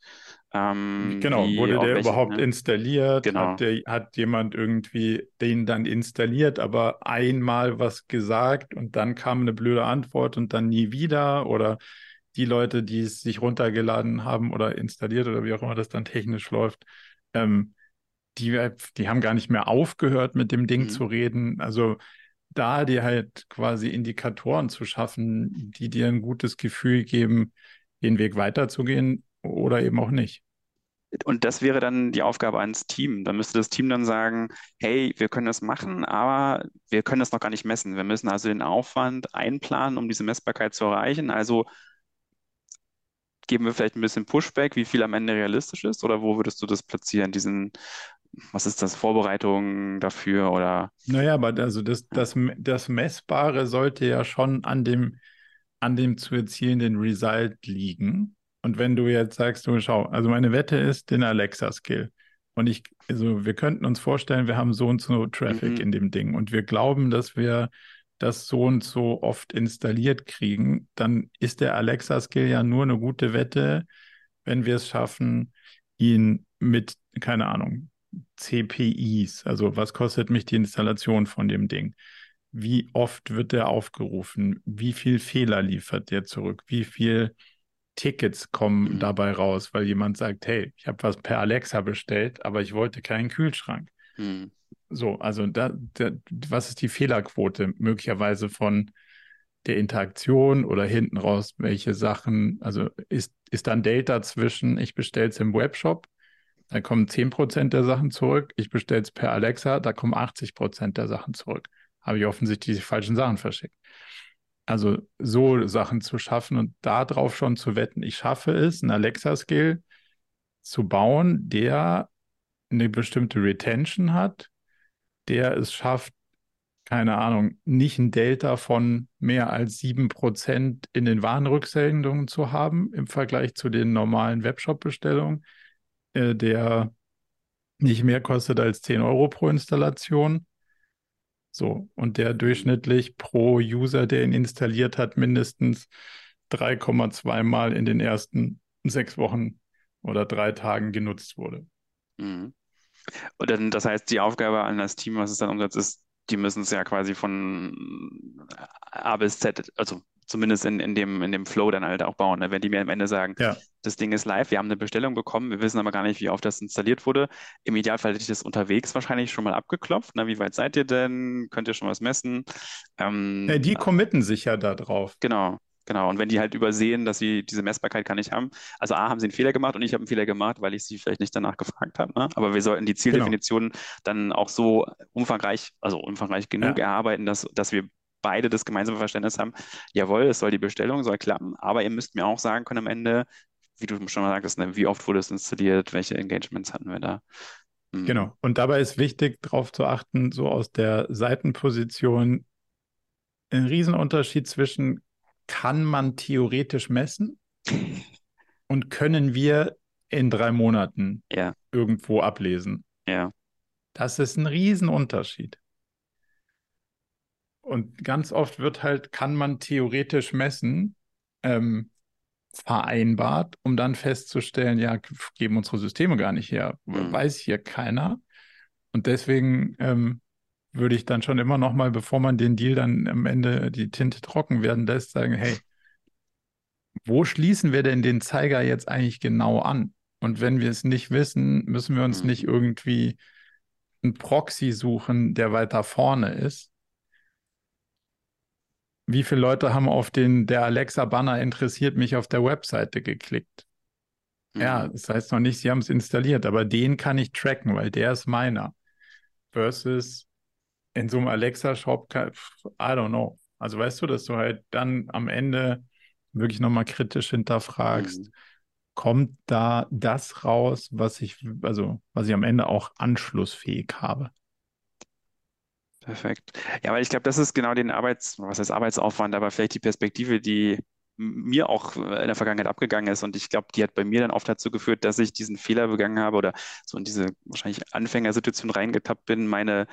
ähm, Genau, wurde der überhaupt ne? installiert? Genau. Hat, der, hat jemand irgendwie den dann installiert, aber einmal was gesagt und dann kam eine blöde Antwort und dann nie wieder? Oder die Leute, die es sich runtergeladen haben oder installiert oder wie auch immer das dann technisch läuft, ähm, die, die haben gar nicht mehr aufgehört, mit dem Ding Mhm. zu reden. Also da dir halt quasi Indikatoren zu schaffen, die dir ein gutes Gefühl geben, den Weg weiterzugehen oder eben auch nicht. Und das wäre dann die Aufgabe ans Team. Da müsste das Team dann sagen, hey, wir können das machen, aber wir können das noch gar nicht messen. Wir müssen also den Aufwand einplanen, um diese Messbarkeit zu erreichen. Also geben wir vielleicht ein bisschen Pushback, wie viel am Ende realistisch ist, oder wo würdest du das platzieren? Diesen, was ist das, Vorbereitung dafür oder Naja, aber also das, das, das Messbare sollte ja schon an dem, an dem zu erzielenden Result liegen. Und wenn du jetzt sagst, du schau, also meine Wette ist den Alexa-Skill. Und ich, also wir könnten uns vorstellen, wir haben so und so Traffic Mhm. in dem Ding und wir glauben, dass wir das so und so oft installiert kriegen, dann ist der Alexa-Skill ja nur eine gute Wette, wenn wir es schaffen, ihn mit, keine Ahnung, CPIs, also was kostet mich die Installation von dem Ding? Wie oft wird der aufgerufen? Wie viel Fehler liefert der zurück? Wie viel Tickets kommen Mhm. dabei raus, weil jemand sagt, hey, ich habe was per Alexa bestellt, aber ich wollte keinen Kühlschrank. hm, So, also da, da, was ist die Fehlerquote möglicherweise von der Interaktion oder hinten raus, welche Sachen, also ist, ist dann Delta zwischen, ich bestelle es im Webshop, da kommen 10% der Sachen zurück, ich bestelle es per Alexa, da kommen 80% der Sachen zurück. Habe ich offensichtlich die falschen Sachen verschickt. Also so Sachen zu schaffen und darauf schon zu wetten, ich schaffe es, einen Alexa-Skill zu bauen, der eine bestimmte Retention hat, der es schafft, keine Ahnung, nicht ein Delta von mehr als 7% in den Warenrücksendungen zu haben im Vergleich zu den normalen Webshop-Bestellungen, äh, der nicht mehr kostet als 10 Euro pro Installation. So, und der durchschnittlich pro User, der ihn installiert hat, mindestens 3,2 Mal in den ersten sechs Wochen oder drei Tagen genutzt wurde. Mhm. Und dann, das heißt, die Aufgabe an das Team, was es dann umsetzt, ist, die müssen es ja quasi von A bis Z, also zumindest in, in dem, in dem Flow dann halt auch bauen. Ne? Wenn die mir am Ende sagen, Ja. das Ding ist live, wir haben eine Bestellung bekommen, wir wissen aber gar nicht, wie oft das installiert wurde. Im Idealfall hätte ich das unterwegs wahrscheinlich schon mal abgeklopft. Ne? Wie weit seid ihr denn? Könnt ihr schon was messen? Ähm, Ja, die committen sich ja da drauf. Genau, genau. Und wenn die halt übersehen, dass sie diese Messbarkeit kann ich haben, also A, haben sie einen Fehler gemacht und ich habe einen Fehler gemacht, weil ich sie vielleicht nicht danach gefragt habe. Ne? Aber wir sollten die Zieldefinition dann auch so umfangreich, also umfangreich genug Ja. erarbeiten, dass, dass wir beide das gemeinsame Verständnis haben, jawohl, es soll die Bestellung, soll klappen, aber ihr müsst mir auch sagen können am Ende, wie du schon mal sagtest, ne, wie oft wurde es installiert, welche Engagements hatten wir da. Mhm. Genau. Und dabei ist wichtig, darauf zu achten, so aus der Seitenposition, ein Riesenunterschied zwischen kann man theoretisch messen [laughs] und können wir in drei Monaten Ja, irgendwo ablesen. ja. Das ist ein Riesenunterschied. Und ganz oft wird halt, kann man theoretisch messen, ähm, vereinbart, um dann festzustellen, ja, geben unsere Systeme gar nicht her. Mhm. Weiß hier keiner. Und deswegen ähm, würde ich dann schon immer noch mal, bevor man den Deal dann am Ende die Tinte trocken werden lässt, sagen, hey, wo schließen wir denn den Zeiger jetzt eigentlich genau an? Und wenn wir es nicht wissen, müssen wir uns Mhm. nicht irgendwie einen Proxy suchen, der weiter vorne ist. Wie viele Leute haben auf den der Alexa-Banner interessiert mich auf der Webseite geklickt? Ja, Mhm. das heißt noch nicht, sie haben es installiert, aber den kann ich tracken, weil der ist meiner. Versus in so einem Alexa-Shop, I don't know. Also weißt du, dass du halt dann am Ende wirklich nochmal kritisch hinterfragst, mhm. kommt da das raus, was ich, also was ich am Ende auch anschlussfähig habe? Perfekt. Ja, weil ich glaube, das ist genau den Arbeits, was heißt Arbeitsaufwand, aber vielleicht die Perspektive, die mir auch in der Vergangenheit abgegangen ist. Und ich glaube, die hat bei mir dann oft dazu geführt, dass ich diesen Fehler begangen habe oder so in diese wahrscheinlich Anfängersituation reingetappt bin, meine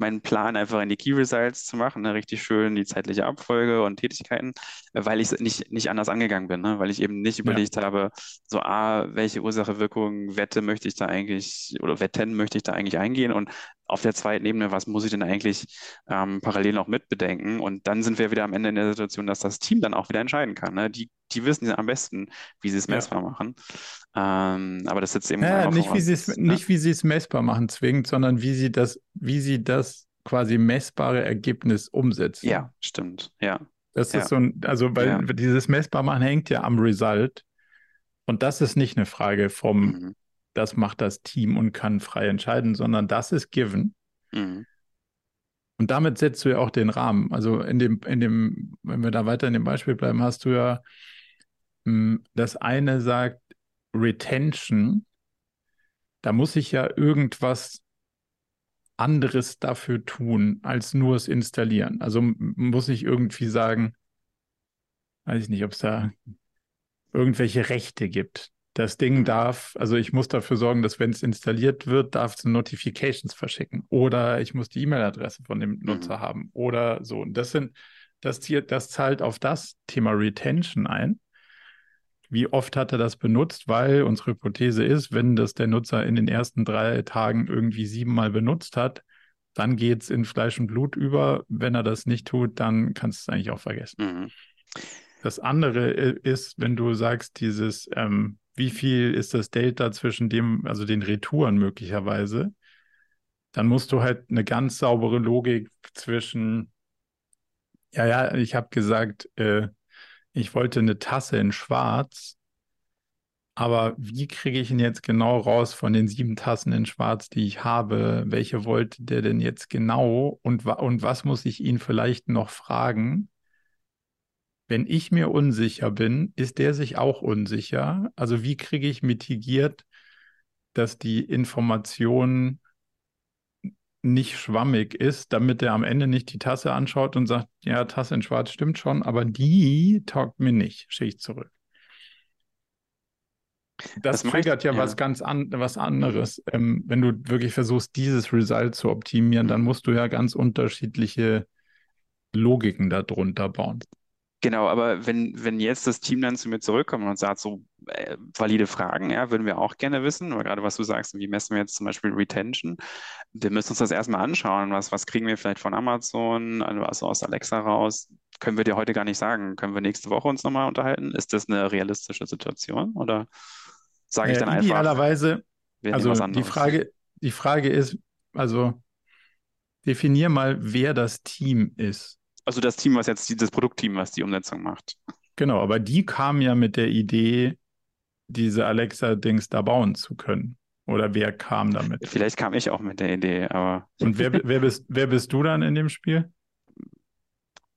meinen Plan einfach in die Key Results zu machen, ne? richtig schön die zeitliche Abfolge und Tätigkeiten, weil ich nicht, nicht anders angegangen bin, ne? weil ich eben nicht überlegt ja. habe, so, ah, welche Ursache, Wirkung, Wette möchte ich da eigentlich oder Wetten möchte ich da eigentlich eingehen und auf der zweiten Ebene, was muss ich denn eigentlich ähm, parallel noch mitbedenken? Und dann sind wir wieder am Ende in der Situation, dass das Team dann auch wieder entscheiden kann. Ne? Die, die wissen ja am besten, wie sie es messbar ja. machen. Ähm, aber das ist jetzt eben ja, nicht, wie sie es, ne? nicht wie sie es messbar machen zwingend, sondern wie sie das, wie sie das quasi messbare Ergebnis umsetzen. Ja, stimmt. Ja. Das ja. ist so ein, also weil ja. dieses messbar machen hängt ja am Result. Und das ist nicht eine Frage vom, mhm das macht das Team und kann frei entscheiden, sondern das ist given. Mhm. Und damit setzt du ja auch den Rahmen. Also in dem, in dem, wenn wir da weiter in dem Beispiel bleiben, hast du ja, hm, das eine sagt Retention, da muss ich ja irgendwas anderes dafür tun, als nur es installieren. Also muss ich irgendwie sagen, weiß ich nicht, ob es da irgendwelche Rechte gibt. Das Ding darf, also ich muss dafür sorgen, dass wenn es installiert wird, darf es Notifications verschicken. Oder ich muss die E-Mail-Adresse von dem Nutzer mhm. haben. Oder so. Und das sind, das, das zahlt auf das Thema Retention ein. Wie oft hat er das benutzt? Weil unsere Hypothese ist, wenn das der Nutzer in den ersten drei Tagen irgendwie siebenmal benutzt hat, dann geht es in Fleisch und Blut über. Wenn er das nicht tut, dann kannst du es eigentlich auch vergessen. Mhm. Das andere ist, wenn du sagst, dieses ähm, wie viel ist das Delta zwischen dem, also den Retouren möglicherweise, dann musst du halt eine ganz saubere Logik zwischen, ja, ja, ich habe gesagt, äh, ich wollte eine Tasse in Schwarz, aber wie kriege ich ihn jetzt genau raus von den sieben Tassen in Schwarz, die ich habe? Welche wollte der denn jetzt genau? Und, und was muss ich ihn vielleicht noch fragen? Wenn ich mir unsicher bin, ist der sich auch unsicher. Also wie kriege ich mitigiert, dass die Information nicht schwammig ist, damit er am Ende nicht die Tasse anschaut und sagt, ja, Tasse in Schwarz stimmt schon, aber die taugt mir nicht, schicke ich zurück. Das, das triggert ja, ja, was ganz an, was anderes. Ähm, wenn du wirklich versuchst, dieses Result zu optimieren, dann mhm. musst du ja ganz unterschiedliche Logiken darunter bauen. Genau, aber wenn, wenn jetzt das Team dann zu mir zurückkommt und sagt, so äh, valide Fragen, ja, würden wir auch gerne wissen, aber gerade was du sagst, wie messen wir jetzt zum Beispiel Retention? Wir müssen uns das erstmal anschauen, was, was kriegen wir vielleicht von Amazon, also aus Alexa raus? Können wir dir heute gar nicht sagen. Können wir nächste Woche uns nochmal unterhalten? Ist das eine realistische Situation oder sage ich dann einfach? Idealerweise, also die Frage, die Frage ist, also definier mal, wer das Team ist. Also das Team, was jetzt das Produktteam, was die Umsetzung macht. Genau, aber die kamen ja mit der Idee, diese Alexa-Dings da bauen zu können. Oder wer kam damit? Vielleicht kam ich auch mit der Idee, aber. [laughs] Und wer, wer, bist, wer bist du dann in dem Spiel?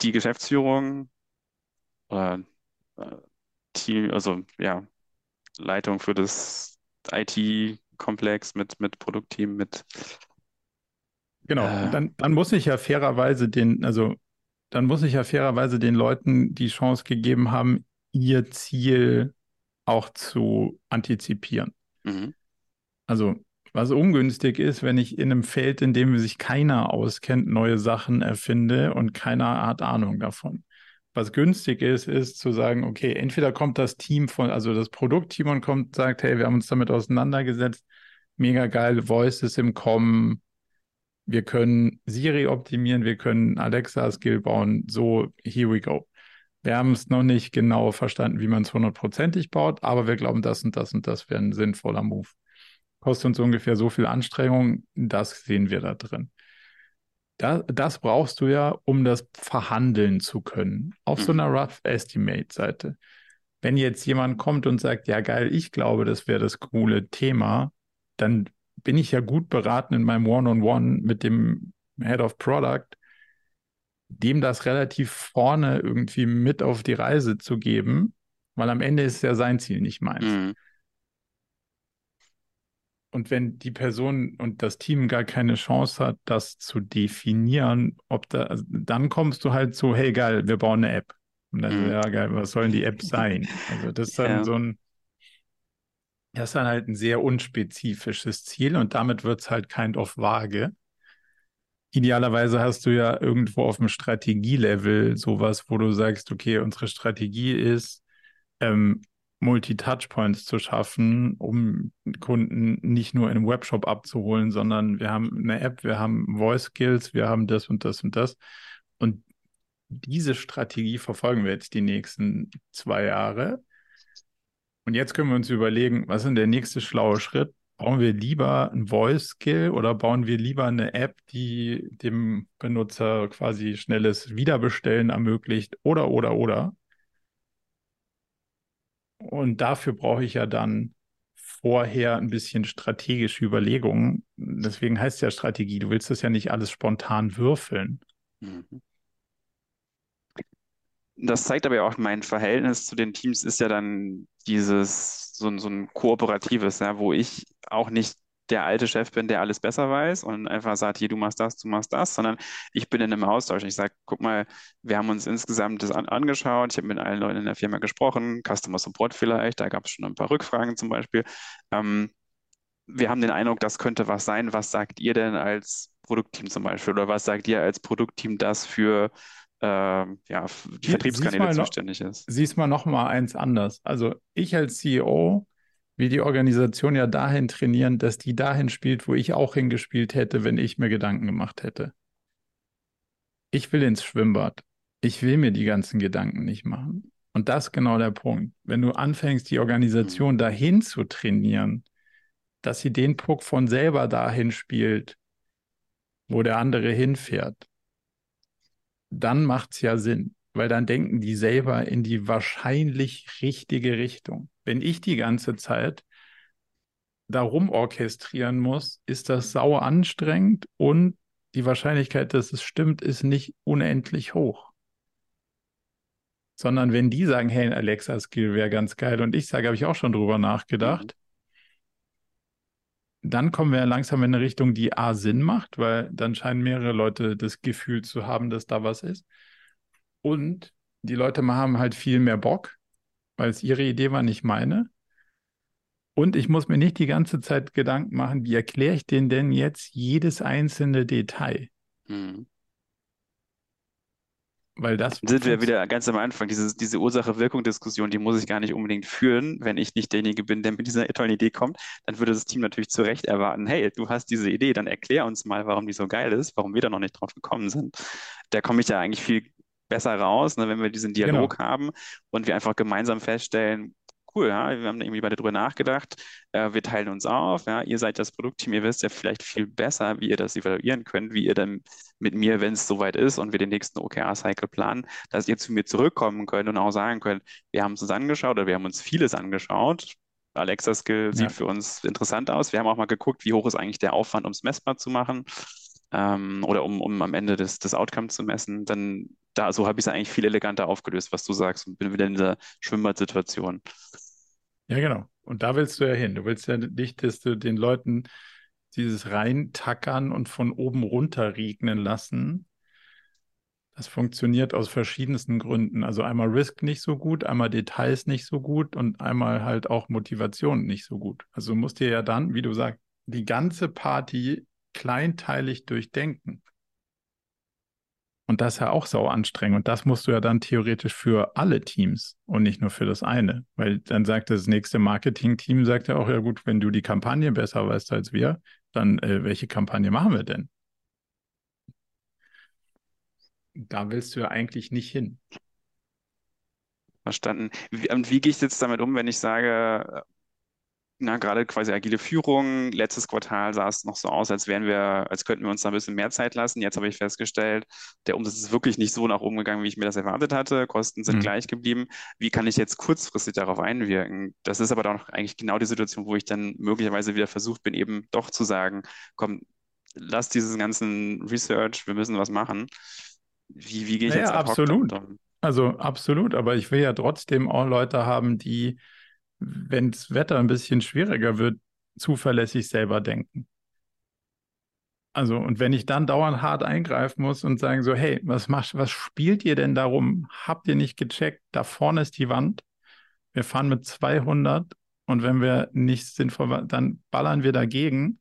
Die Geschäftsführung oder äh, Team, also ja, Leitung für das IT-Komplex mit, mit Produktteam, mit. Genau, äh, dann, dann muss ich ja fairerweise den, also dann muss ich ja fairerweise den Leuten die Chance gegeben haben, ihr Ziel auch zu antizipieren. Mhm. Also, was ungünstig ist, wenn ich in einem Feld, in dem sich keiner auskennt, neue Sachen erfinde und keiner hat Ahnung davon. Was günstig ist, ist zu sagen, okay, entweder kommt das Team von, also das Produktteam und kommt, sagt, hey, wir haben uns damit auseinandergesetzt, mega geil, Voice ist im Kommen, wir können Siri optimieren, wir können Alexa-Skill bauen. So, here we go. Wir haben es noch nicht genau verstanden, wie man es hundertprozentig baut, aber wir glauben, das und das und das wäre ein sinnvoller Move. Kostet uns ungefähr so viel Anstrengung, das sehen wir da drin. Das, das brauchst du ja, um das verhandeln zu können. Auf so einer Rough Estimate-Seite. Wenn jetzt jemand kommt und sagt, ja geil, ich glaube, das wäre das coole Thema, dann bin ich ja gut beraten in meinem One-on-One -on -One mit dem Head of Product, dem das relativ vorne irgendwie mit auf die Reise zu geben, weil am Ende ist ja sein Ziel, nicht meins. Mhm. Und wenn die Person und das Team gar keine Chance hat, das zu definieren, ob da, also dann kommst du halt so, hey geil, wir bauen eine App. Und dann, mhm. ja geil, was soll denn die App sein? Also das ist dann ja. so ein, das ist dann halt ein sehr unspezifisches Ziel und damit wird es halt kind of vage. Idealerweise hast du ja irgendwo auf dem Strategielevel sowas, wo du sagst, okay, unsere Strategie ist, ähm, Multi-Touchpoints zu schaffen, um Kunden nicht nur im Webshop abzuholen, sondern wir haben eine App, wir haben Voice Skills, wir haben das und das und das. Und diese Strategie verfolgen wir jetzt die nächsten zwei Jahre. Und jetzt können wir uns überlegen, was ist der nächste schlaue Schritt? Bauen wir lieber ein Voice Skill oder bauen wir lieber eine App, die dem Benutzer quasi schnelles Wiederbestellen ermöglicht oder, oder, oder? Und dafür brauche ich ja dann vorher ein bisschen strategische Überlegungen. Deswegen heißt es ja Strategie. Du willst das ja nicht alles spontan würfeln. Mhm. Das zeigt aber ja auch, mein Verhältnis zu den Teams ist ja dann dieses, so, so ein kooperatives, ja, wo ich auch nicht der alte Chef bin, der alles besser weiß und einfach sagt, hier, du machst das, du machst das, sondern ich bin in einem Austausch. Ich sage, guck mal, wir haben uns insgesamt das an angeschaut, ich habe mit allen Leuten in der Firma gesprochen, Customer Support vielleicht, da gab es schon ein paar Rückfragen zum Beispiel. Ähm, wir haben den Eindruck, das könnte was sein. Was sagt ihr denn als Produktteam zum Beispiel? Oder was sagt ihr als Produktteam, das für ähm, ja, die Vertriebskanäle zuständig ist? Siehst mal noch mal eins anders. Also ich als CEO will die Organisation ja dahin trainieren, dass die dahin spielt, wo ich auch hingespielt hätte, wenn ich mir Gedanken gemacht hätte. Ich will ins Schwimmbad. Ich will mir die ganzen Gedanken nicht machen. Und das ist genau der Punkt. Wenn du anfängst, die Organisation mhm. dahin zu trainieren, dass sie den Puck von selber dahin spielt, wo der andere hinfährt, dann macht es ja Sinn, weil dann denken die selber in die wahrscheinlich richtige Richtung wenn ich die ganze Zeit darum orchestrieren muss, ist das sauer anstrengend und die Wahrscheinlichkeit, dass es stimmt, ist nicht unendlich hoch. Sondern wenn die sagen, hey, ein Alexa-Skill wäre ganz geil und ich sage, habe ich auch schon drüber nachgedacht. Dann kommen wir langsam in eine Richtung, die A Sinn macht, weil dann scheinen mehrere Leute das Gefühl zu haben, dass da was ist. Und die Leute haben halt viel mehr Bock, weil es ihre Idee war, nicht meine. Und ich muss mir nicht die ganze Zeit Gedanken machen, wie erkläre ich denen denn jetzt jedes einzelne Detail? Hm. Weil das. Sind wir wieder ganz am Anfang, diese, diese Ursache-Wirkung-Diskussion, die muss ich gar nicht unbedingt führen, wenn ich nicht derjenige bin, der mit dieser tollen Idee kommt. Dann würde das Team natürlich zu Recht erwarten, hey, du hast diese Idee, dann erklär uns mal, warum die so geil ist, warum wir da noch nicht drauf gekommen sind. Da komme ich ja eigentlich viel besser raus, ne, wenn wir diesen Dialog genau. haben und wir einfach gemeinsam feststellen, cool, ja, wir haben irgendwie beide drüber nachgedacht, äh, wir teilen uns auf, ja, ihr seid das Produktteam, ihr wisst ja vielleicht viel besser, wie ihr das evaluieren könnt, wie ihr dann mit mir, wenn es soweit ist und wir den nächsten OKR-Cycle planen, dass ihr zu mir zurückkommen könnt und auch sagen könnt, wir haben es uns angeschaut oder wir haben uns vieles angeschaut. Alexa Skill ja. sieht für uns interessant aus. Wir haben auch mal geguckt, wie hoch ist eigentlich der Aufwand, um es messbar zu machen ähm, oder um, um am Ende des, des Outcomes zu messen. Dann da, so habe ich es eigentlich viel eleganter aufgelöst, was du sagst, und bin wieder in dieser Schwimmbad-Situation. Ja, genau. Und da willst du ja hin. Du willst ja nicht, dass du den Leuten dieses reintackern und von oben runter regnen lassen. Das funktioniert aus verschiedensten Gründen. Also einmal Risk nicht so gut, einmal Details nicht so gut und einmal halt auch Motivation nicht so gut. Also musst dir ja dann, wie du sagst, die ganze Party kleinteilig durchdenken. Und das ist ja auch sau anstrengend. Und das musst du ja dann theoretisch für alle Teams und nicht nur für das eine. Weil dann sagt das nächste Marketing-Team, sagt ja auch, ja gut, wenn du die Kampagne besser weißt als wir, dann äh, welche Kampagne machen wir denn? Da willst du ja eigentlich nicht hin. Verstanden. Wie, wie gehe ich jetzt damit um, wenn ich sage, na, gerade quasi agile Führung. Letztes Quartal sah es noch so aus, als wären wir, als könnten wir uns da ein bisschen mehr Zeit lassen. Jetzt habe ich festgestellt, der Umsatz ist wirklich nicht so nach oben gegangen, wie ich mir das erwartet hatte. Kosten sind mhm. gleich geblieben. Wie kann ich jetzt kurzfristig darauf einwirken? Das ist aber doch eigentlich genau die Situation, wo ich dann möglicherweise wieder versucht bin, eben doch zu sagen, komm, lass diesen ganzen Research, wir müssen was machen. wie, wie gehe ich Naja, jetzt hoc absolut. Also absolut, aber ich will ja trotzdem auch Leute haben, die, wenn das Wetter ein bisschen schwieriger wird, zuverlässig selber denken. Also, und wenn ich dann dauernd hart eingreifen muss und sagen so, hey, was machst, was spielt ihr denn darum? Habt ihr nicht gecheckt? Da vorne ist die Wand. Wir fahren mit 200 und wenn wir nicht sinnvoll, dann ballern wir dagegen.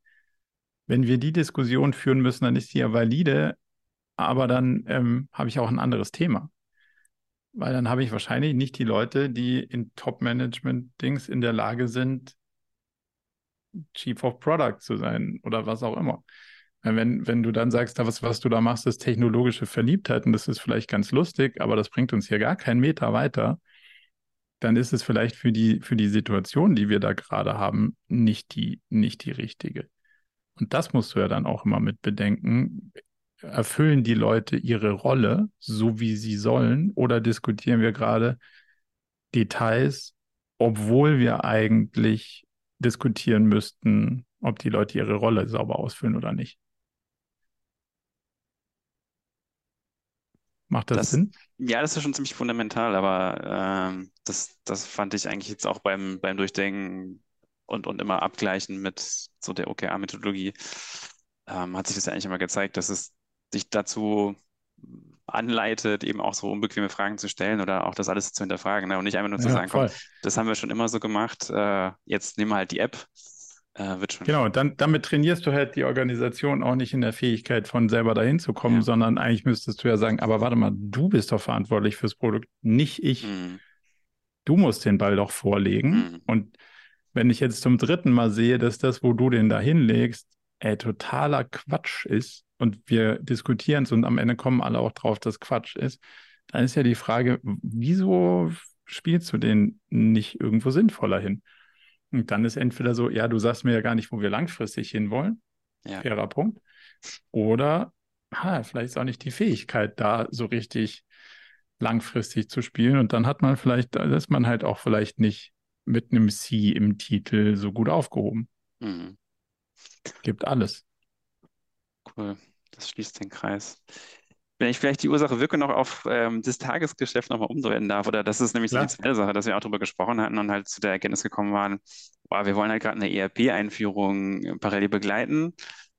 Wenn wir die Diskussion führen müssen, dann ist die ja valide, aber dann ähm, habe ich auch ein anderes Thema. Weil dann habe ich wahrscheinlich nicht die Leute, die in Top-Management-Dings in der Lage sind, Chief of Product zu sein oder was auch immer. Wenn, wenn du dann sagst, was, was du da machst, ist technologische Verliebtheit und das ist vielleicht ganz lustig, aber das bringt uns hier gar keinen Meter weiter, dann ist es vielleicht für die, für die Situation, die wir da gerade haben, nicht die, nicht die richtige. Und das musst du ja dann auch immer mit bedenken. Erfüllen die Leute ihre Rolle so, wie sie sollen, oder diskutieren wir gerade Details, obwohl wir eigentlich diskutieren müssten, ob die Leute ihre Rolle sauber ausfüllen oder nicht? Macht das, Das, Sinn? ja, das ist schon ziemlich fundamental, aber ähm, das, das fand ich eigentlich jetzt auch beim, beim Durchdenken und, und immer Abgleichen mit so der OKR-Methodologie, ähm, hat sich das ja eigentlich immer gezeigt, dass es dich dazu anleitet, eben auch so unbequeme Fragen zu stellen oder auch das alles zu hinterfragen, ne? Und nicht einfach nur zu Ja, sagen, komm, voll. das haben wir schon immer so gemacht, äh, jetzt nehmen wir halt die App, äh, wird schon. Genau, dann, damit trainierst du halt die Organisation auch nicht in der Fähigkeit, von selber dahin zu kommen, Ja. sondern eigentlich müsstest du ja sagen, aber warte mal, du bist doch verantwortlich fürs Produkt, nicht ich. Mm, Du musst den Ball doch vorlegen. mm, Und wenn ich jetzt zum dritten Mal sehe, dass das, wo du den da hinlegst, ey, totaler Quatsch ist und wir diskutieren es und am Ende kommen alle auch drauf, dass Quatsch ist, dann ist ja die Frage, wieso spielst du den nicht irgendwo sinnvoller hin? Und dann ist entweder so, ja, du sagst mir ja gar nicht, wo wir langfristig hinwollen, ja. fairer Punkt, oder ah, vielleicht ist auch nicht die Fähigkeit da, so richtig langfristig zu spielen und dann hat man vielleicht, da ist man halt auch vielleicht nicht mit einem C im Titel so gut aufgehoben. Mm, Gibt alles. cool. Das schließt den Kreis. Wenn ich vielleicht die Ursache-Wirke noch auf ähm, das Tagesgeschäft nochmal umdrehen darf, oder das ist nämlich so die Klar. zweite Sache, dass wir auch drüber gesprochen hatten und halt zu der Erkenntnis gekommen waren, boah, wir wollen halt gerade eine ERP-Einführung parallel begleiten.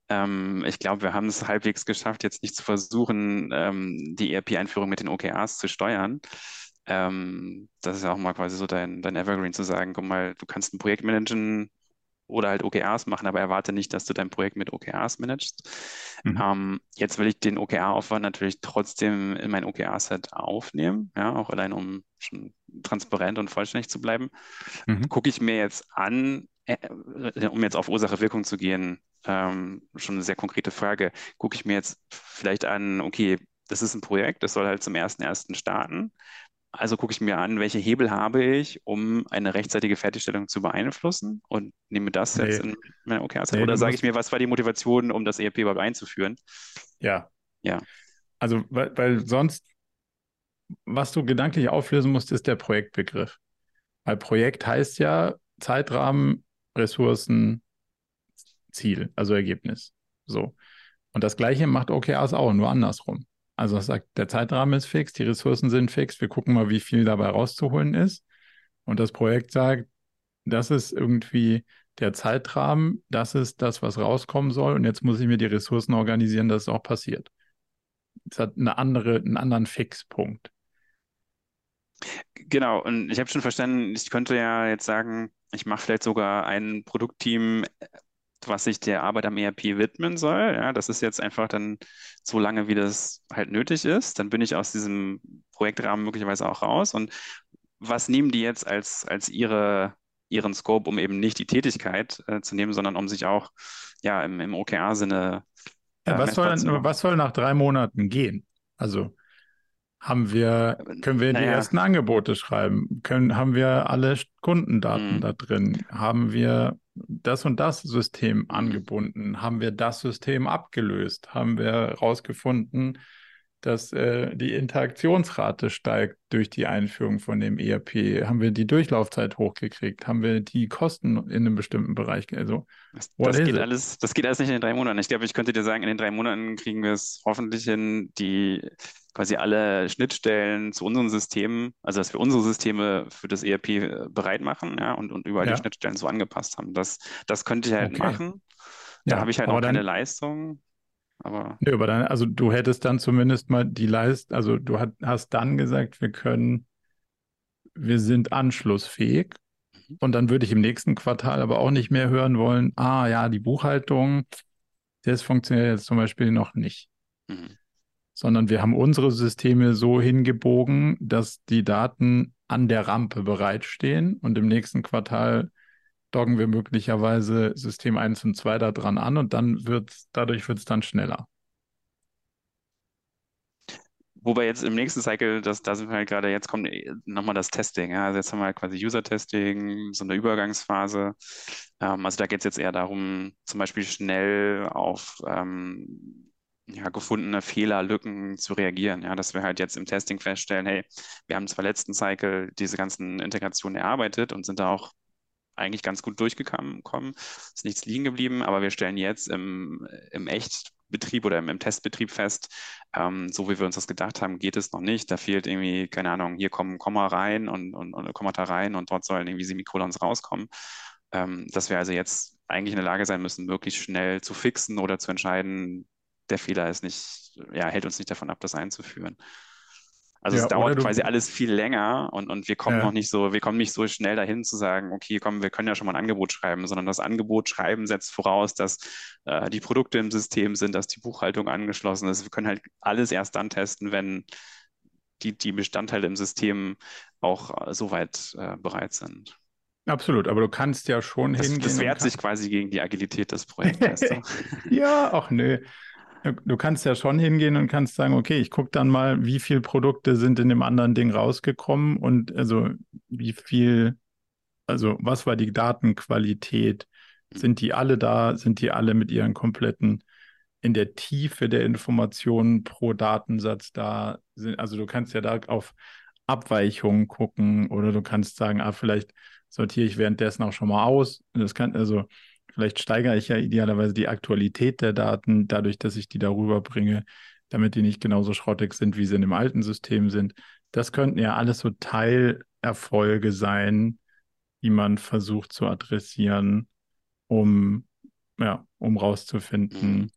Ähm, ich glaube, wir haben es halbwegs geschafft, jetzt nicht zu versuchen, ähm, die ERP-Einführung mit den OKRs zu steuern. Ähm, das ist ja auch mal quasi so dein, dein Evergreen zu sagen, guck mal, du kannst ein Projekt managen oder halt OKRs machen, aber erwarte nicht, dass du dein Projekt mit OKRs managst. Mhm. Ähm, jetzt will ich den OKR-Aufwand natürlich trotzdem in mein OKR-Set aufnehmen, ja, auch allein um schon transparent und vollständig zu bleiben. Mhm. Gucke ich mir jetzt an, äh, um jetzt auf Ursache-Wirkung zu gehen, ähm, schon eine sehr konkrete Frage, gucke ich mir jetzt vielleicht an, okay, das ist ein Projekt, das soll halt zum 1.1. starten. Also gucke ich mir an, welche Hebel habe ich, um eine rechtzeitige Fertigstellung zu beeinflussen und nehme das jetzt Nee. in mein OKR-Set. Nee, Oder sage ich mir, was war die Motivation, um das ERP überhaupt einzuführen? Ja. Ja. Also, weil, weil sonst, was du gedanklich auflösen musst, ist der Projektbegriff. Weil Projekt heißt ja Zeitrahmen, Ressourcen, Ziel, also Ergebnis. So. Und das Gleiche macht OKRs auch, nur andersrum. Also es sagt, der Zeitrahmen ist fix, die Ressourcen sind fix, wir gucken mal, wie viel dabei rauszuholen ist. Und das Projekt sagt, das ist irgendwie der Zeitrahmen, das ist das, was rauskommen soll. Und jetzt muss ich mir die Ressourcen organisieren, dass es auch passiert. Es hat eine andere, einen anderen Fixpunkt. Genau, und ich habe schon verstanden, ich könnte ja jetzt sagen, ich mache vielleicht sogar ein Produktteam, was sich der Arbeit am ERP widmen soll. Ja, das ist jetzt einfach dann so lange, wie das halt nötig ist. Dann bin ich aus diesem Projektrahmen möglicherweise auch raus. Und was nehmen die jetzt als, als ihre, ihren Scope, um eben nicht die Tätigkeit äh, zu nehmen, sondern um sich auch ja, im, im OKR-Sinne Ja, äh, was soll, was soll nach drei Monaten gehen? Also haben wir, können wir die Naja. ersten Angebote schreiben? Können, haben wir alle Kundendaten Mhm. da drin? Haben wir das und das System Mhm. angebunden? Haben wir das System abgelöst? Haben wir herausgefunden, dass äh, die Interaktionsrate steigt durch die Einführung von dem ERP? Haben wir die Durchlaufzeit hochgekriegt? Haben wir die Kosten in einem bestimmten Bereich? Also, das, das geht alles, das geht alles nicht in den drei Monaten. Ich glaube, ich könnte dir sagen, in den drei Monaten kriegen wir es hoffentlich hin, die quasi alle Schnittstellen zu unseren Systemen, also dass wir unsere Systeme für das ERP äh, bereit machen ja, und, und überall ja. die Schnittstellen so angepasst haben. Das, das könnte ich halt okay. machen. Da ja, habe ich halt auch keine Leistung. Aber. Nee, aber dann, also du hättest dann zumindest mal die Leistung, also du hat, hast dann gesagt, wir können, wir sind anschlussfähig. Mhm. Und dann würde ich im nächsten Quartal aber auch nicht mehr hören wollen, ah ja, die Buchhaltung, das funktioniert jetzt zum Beispiel noch nicht. Mhm. Sondern wir haben unsere Systeme so hingebogen, dass die Daten an der Rampe bereitstehen und im nächsten Quartal doggen wir möglicherweise System 1 und 2 da dran an und dann wird dadurch wird es dann schneller. Wobei jetzt im nächsten Cycle, das, da sind wir halt gerade, jetzt kommt nochmal das Testing. Ja? Also jetzt haben wir halt quasi User-Testing, so eine Übergangsphase. Ähm, also da geht es jetzt eher darum, zum Beispiel schnell auf ähm, ja, gefundene Fehler, Lücken zu reagieren. Ja, dass wir halt jetzt im Testing feststellen, hey, wir haben zwar letzten Cycle diese ganzen Integrationen erarbeitet und sind da auch eigentlich ganz gut durchgekommen, ist nichts liegen geblieben, aber wir stellen jetzt im, im Echtbetrieb oder im, im Testbetrieb fest, ähm, so wie wir uns das gedacht haben, geht es noch nicht. Da fehlt irgendwie, keine Ahnung, hier kommen Komma rein und, und, und Kommata rein und dort sollen irgendwie Semikolons rauskommen. Ähm, dass wir also jetzt eigentlich in der Lage sein müssen, möglichst schnell zu fixen oder zu entscheiden, der Fehler ist nicht, ja, hält uns nicht davon ab, das einzuführen. Also ja, es dauert quasi alles viel länger und, und wir kommen ja. noch nicht so, wir kommen nicht so schnell dahin zu sagen, okay, komm, wir können ja schon mal ein Angebot schreiben, sondern das Angebot schreiben setzt voraus, dass äh, die Produkte im System sind, dass die Buchhaltung angeschlossen ist. Wir können halt alles erst dann testen, wenn die, die Bestandteile im System auch äh, soweit äh, bereit sind. Absolut, aber du kannst ja schon das, hingehen. Das wehrt sich quasi gegen die Agilität des Projekts. [laughs] ja, ach nö. Du kannst ja schon hingehen und kannst sagen, okay, ich gucke dann mal, wie viele Produkte sind in dem anderen Ding rausgekommen und also wie viel, also was war die Datenqualität? Sind die alle da? Sind die alle mit ihren kompletten, in der Tiefe der Informationen pro Datensatz da? Also du kannst ja da auf Abweichungen gucken oder du kannst sagen, ah, vielleicht sortiere ich währenddessen auch schon mal aus. Das kann, also Vielleicht steigere ich ja idealerweise die Aktualität der Daten dadurch, dass ich die darüber bringe, damit die nicht genauso schrottig sind, wie sie in dem alten System sind. Das könnten ja alles so Teilerfolge sein, die man versucht zu adressieren, um, ja, um rauszufinden, mhm.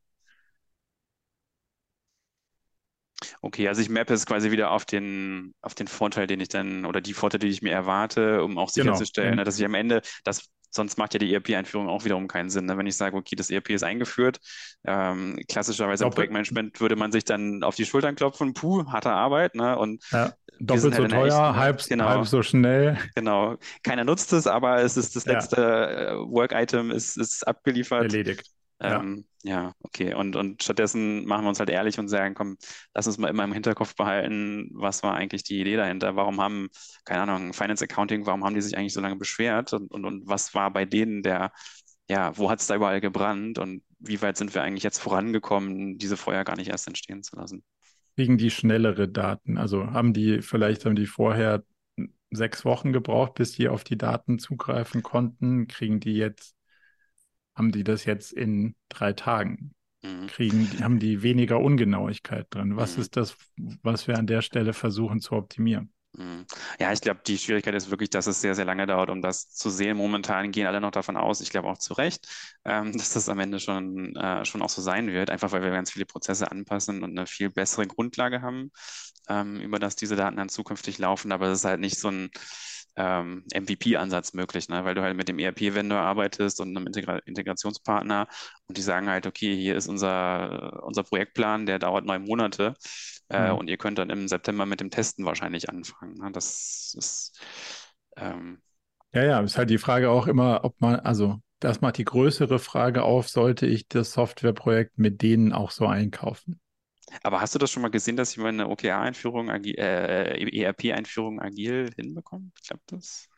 Okay, also ich mappe es quasi wieder auf den, auf den Vorteil, den ich dann, oder die Vorteile, die ich mir erwarte, um auch genau. sicherzustellen, genau. dass ich am Ende das sonst macht ja die ERP-Einführung auch wiederum keinen Sinn. Ne? Wenn ich sage, okay, das ERP ist eingeführt, ähm, klassischerweise im Projektmanagement würde man sich dann auf die Schultern klopfen, puh, harte Arbeit, ne? Und ja, doppelt so halt teuer, echten, halb, genau, halb so schnell. Genau. Keiner nutzt es, aber es ist das letzte ja. Äh, Work-Item ist, ist abgeliefert. Erledigt. Ähm, ja. ja, okay. Und, und stattdessen machen wir uns halt ehrlich und sagen, komm, lass uns mal immer im Hinterkopf behalten, was war eigentlich die Idee dahinter? Warum haben, keine Ahnung, Finance Accounting, warum haben die sich eigentlich so lange beschwert? Und, und, und was war bei denen der, ja, wo hat es da überall gebrannt? Und wie weit sind wir eigentlich jetzt vorangekommen, diese Feuer gar nicht erst entstehen zu lassen? Kriegen die schnellere Daten? Also haben die, vielleicht haben die vorher sechs Wochen gebraucht, bis die auf die Daten zugreifen konnten. Kriegen die jetzt haben die das jetzt in drei Tagen. Mhm. Kriegen, haben die weniger Ungenauigkeit drin. Was mhm. ist das, was wir an der Stelle versuchen zu optimieren? Mhm. Ja, ich glaube, die Schwierigkeit ist wirklich, dass es sehr, sehr lange dauert, um das zu sehen. Momentan gehen alle noch davon aus, ich glaube auch zu Recht, ähm, [laughs] dass das am Ende schon, äh, schon auch so sein wird, einfach weil wir ganz viele Prozesse anpassen und eine viel bessere Grundlage haben, ähm, über das diese Daten dann zukünftig laufen. Aber es ist halt nicht so ein ähm, MVP-Ansatz möglich, ne? weil du halt mit dem ERP-Vendor arbeitest und einem Integra Integrationspartner und die sagen halt, okay, hier ist unser, unser Projektplan, der dauert neun Monate äh, mhm. und ihr könnt dann im September mit dem Testen wahrscheinlich anfangen. Ne? Das ist ähm, ja, ja, ist halt die Frage auch immer, ob man, also das macht die größere Frage auf, sollte ich das Softwareprojekt mit denen auch so einkaufen? Aber hast du das schon mal gesehen, dass jemand eine OKR-Einführung, äh, ERP-Einführung agil hinbekommt? Klappt das?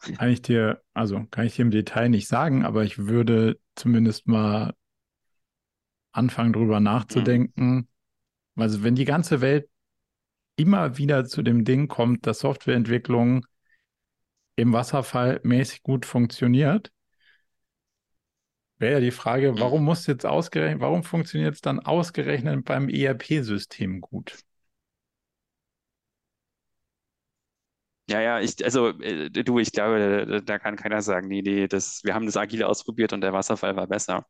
Kann ich dir, also kann ich dir im Detail nicht sagen, aber ich würde zumindest mal anfangen, drüber nachzudenken, mhm. Also wenn die ganze Welt immer wieder zu dem Ding kommt, dass Softwareentwicklung im Wasserfall mäßig gut funktioniert, wäre ja die Frage, warum muss jetzt ausgerechnet, warum funktioniert es dann ausgerechnet beim ERP-System gut? Ja, ja, ich, also äh, du, ich glaube, da, da kann keiner sagen, nee, nee, das, wir haben das Agile ausprobiert und der Wasserfall war besser.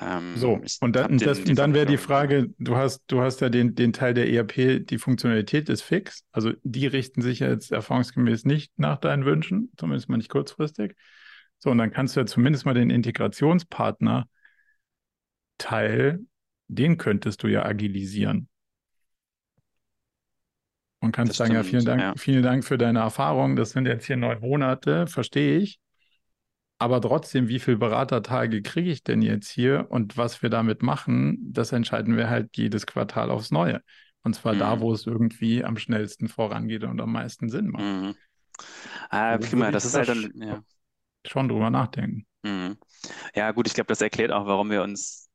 Ähm, so, und dann, den, das, dann wäre die Frage, du hast, du hast ja den, den Teil der ERP, die Funktionalität ist fix, also die richten sich ja jetzt erfahrungsgemäß nicht nach deinen Wünschen, zumindest mal nicht kurzfristig. So, und dann kannst du ja zumindest mal den Integrationspartner Teil, den könntest du ja agilisieren. Und kannst das sagen, stimmt, ja, vielen Dank, ja. vielen Dank für deine Erfahrung. Das sind jetzt hier neun Monate, verstehe ich. Aber trotzdem, wie viele Beratertage kriege ich denn jetzt hier und was wir damit machen, das entscheiden wir halt jedes Quartal aufs Neue. Und zwar mhm. da, wo es irgendwie am schnellsten vorangeht und am meisten Sinn macht. Mhm. Ah, prima, das ist halt dann, ja schon drüber nachdenken. Mhm. Ja, gut, ich glaube, das erklärt auch, warum wir uns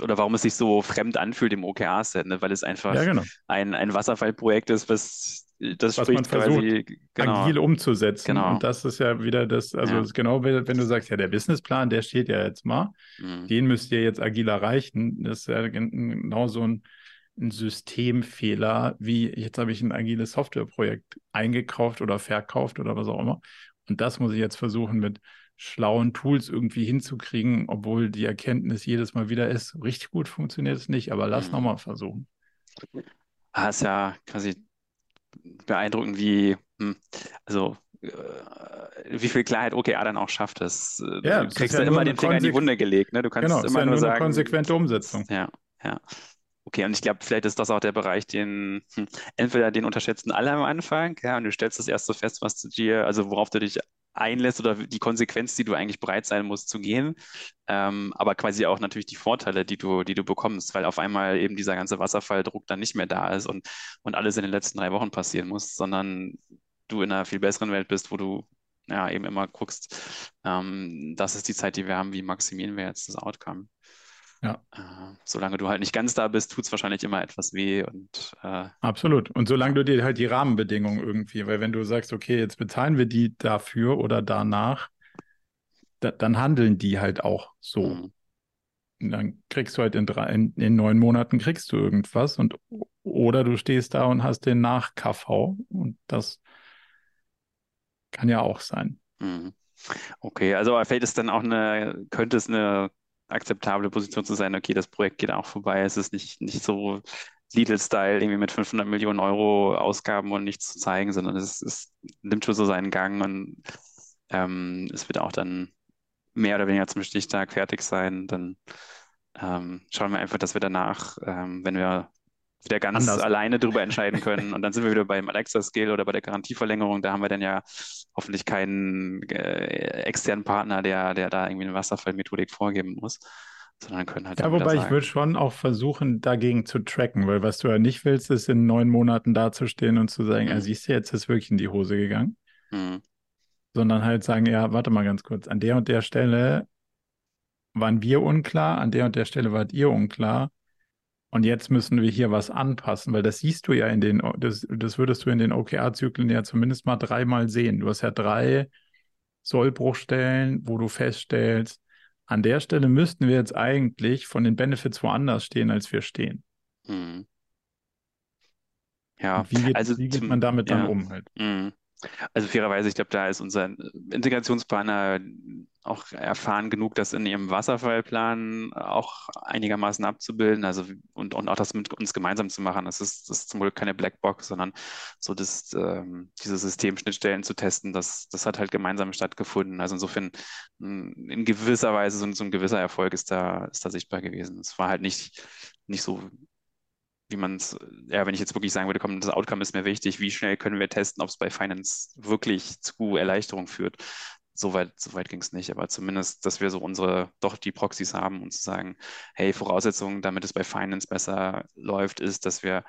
oder warum es sich so fremd anfühlt im OKR-Set, ne? weil es einfach ja, genau. ein, ein Wasserfallprojekt ist, was das was man versucht, quasi, genau. agil umzusetzen. Genau. Und das ist ja wieder das, also ja. das genau, wenn du sagst, ja, der Businessplan, der steht ja jetzt mal, mhm. den müsst ihr jetzt agil erreichen. Das ist ja genau so ein, ein Systemfehler, wie jetzt habe ich ein agiles Softwareprojekt eingekauft oder verkauft oder was auch immer. Und das muss ich jetzt versuchen mit schlauen Tools irgendwie hinzukriegen, obwohl die Erkenntnis jedes Mal wieder ist, richtig gut funktioniert es nicht, aber lass mhm. nochmal versuchen. Ah, ist ja quasi beeindruckend, wie, hm, also äh, wie viel Klarheit OKR dann auch schafft. Das, äh, ja, du kriegst ja immer den Finger in die Wunde gelegt. Ne? Du kannst genau, immer ja nur, nur sagen. konsequente Umsetzung. Ja, ja. Okay, und ich glaube, vielleicht ist das auch der Bereich, den hm, entweder den unterschätzen alle am Anfang, ja, und du stellst das erst so fest, was du dir, also worauf du dich einlässt oder die Konsequenz, die du eigentlich bereit sein musst zu gehen, ähm, aber quasi auch natürlich die Vorteile, die du, die du bekommst, weil auf einmal eben dieser ganze Wasserfalldruck dann nicht mehr da ist und, und alles in den letzten drei Wochen passieren muss, sondern du in einer viel besseren Welt bist, wo du ja eben immer guckst, ähm, das ist die Zeit, die wir haben, wie maximieren wir jetzt das Outcome. Ja. Äh, solange du halt nicht ganz da bist, tut es wahrscheinlich immer etwas weh. Und, äh, Absolut. Und solange du dir halt die Rahmenbedingungen irgendwie, weil wenn du sagst, okay, jetzt bezahlen wir die dafür oder danach, da, dann handeln die halt auch so. Mhm. Und dann kriegst du halt in, drei, in, in, neun Monaten kriegst du irgendwas und oder du stehst da und hast den Nach-KV und das kann ja auch sein. Mhm. Okay, also vielleicht ist dann auch eine, könnte es eine akzeptable Position zu sein, okay, das Projekt geht auch vorbei, es ist nicht, nicht so Lidl-Style, irgendwie mit 500 Millionen Euro Ausgaben und nichts zu zeigen, sondern es, es nimmt schon so seinen Gang und ähm, es wird auch dann mehr oder weniger zum Stichtag fertig sein. Dann ähm, schauen wir einfach, dass wir danach, ähm, wenn wir wieder ganz Anders. alleine darüber entscheiden [laughs] können. Und dann sind wir wieder beim Alexa-Skill oder bei der Garantieverlängerung. Da haben wir dann ja hoffentlich keinen äh, externen Partner, der, der da irgendwie eine Wasserfallmethodik vorgeben muss. Sondern können halt ja, wobei ich würde schon auch versuchen, dagegen zu tracken, weil was du ja nicht willst, ist in neun Monaten dazustehen und zu sagen, mhm. ja, siehst du, jetzt ist wirklich in die Hose gegangen. Mhm. Sondern halt sagen, ja, warte mal ganz kurz, an der und der Stelle waren wir unklar, an der und der Stelle wart ihr unklar und jetzt müssen wir hier was anpassen, weil das siehst du ja in den, das, das würdest du in den OKR-Zyklen ja zumindest mal dreimal sehen. Du hast ja drei Sollbruchstellen, wo du feststellst, an der Stelle müssten wir jetzt eigentlich von den Benefits woanders stehen, als wir stehen. Hm. Ja, wie geht, also wie geht man damit ja. dann um halt? Hm. Also fairerweise, ich glaube, da ist unser Integrationspartner auch erfahren genug, das in ihrem Wasserfallplan auch einigermaßen abzubilden, also und, und auch das mit uns gemeinsam zu machen. Das ist, das ist zum Glück keine Blackbox, sondern so das, ähm, diese Systemschnittstellen zu testen, das, das hat halt gemeinsam stattgefunden. Also insofern in gewisser Weise so, so ein gewisser Erfolg ist da, ist da sichtbar gewesen. Es war halt nicht, nicht so wie man es, ja, wenn ich jetzt wirklich sagen würde, komm, das Outcome ist mir wichtig, wie schnell können wir testen, ob es bei Finance wirklich zu Erleichterung führt. Soweit so weit ging es nicht, aber zumindest, dass wir so unsere, doch die Proxys haben und zu sagen, hey, Voraussetzungen, damit es bei Finance besser läuft, ist, dass wir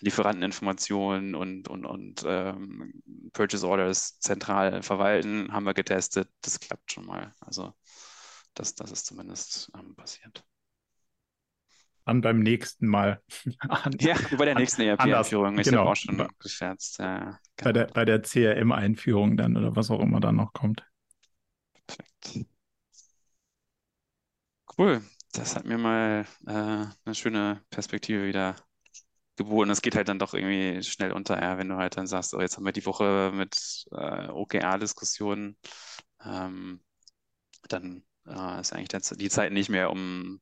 Lieferanteninformationen und, und, und ähm, Purchase Orders zentral verwalten, haben wir getestet. Das klappt schon mal. Also das, das ist zumindest ähm, passiert. Dann beim nächsten Mal. An, ja, bei der nächsten ERP-Einführung. Ich genau, habe auch schon gescherzt. Ja, genau. bei, der, bei der CRM-Einführung dann oder was auch immer dann noch kommt. Perfekt. Cool. Das hat mir mal äh, eine schöne Perspektive wieder geboten. Es geht halt dann doch irgendwie schnell unter, ja, wenn du halt dann sagst, oh, jetzt haben wir die Woche mit äh, OKR-Diskussionen, ähm, dann äh, ist eigentlich die Zeit nicht mehr, um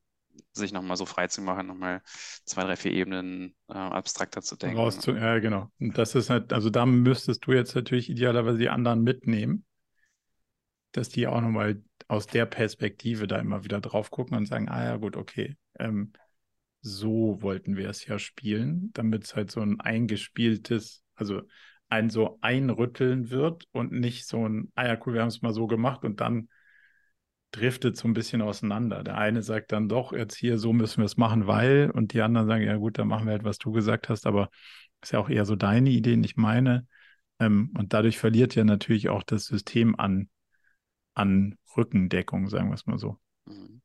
sich nochmal so frei zu machen, nochmal zwei, drei, vier Ebenen äh, abstrakter zu denken. Rauszu ja, genau. Und das ist halt, also da müsstest du jetzt natürlich idealerweise die anderen mitnehmen, dass die auch nochmal aus der Perspektive da immer wieder drauf gucken und sagen, ah ja, gut, okay, ähm, so wollten wir es ja spielen, damit es halt so ein eingespieltes, also ein so einrütteln wird und nicht so ein, ah ja, cool, wir haben es mal so gemacht und dann driftet so ein bisschen auseinander. Der eine sagt dann doch, jetzt hier, so müssen wir es machen, weil, und die anderen sagen, ja gut, dann machen wir halt, was du gesagt hast, aber ist ja auch eher so deine Idee, nicht meine. Ähm, und dadurch verliert ja natürlich auch das System an, an Rückendeckung, sagen wir es mal so. Mhm.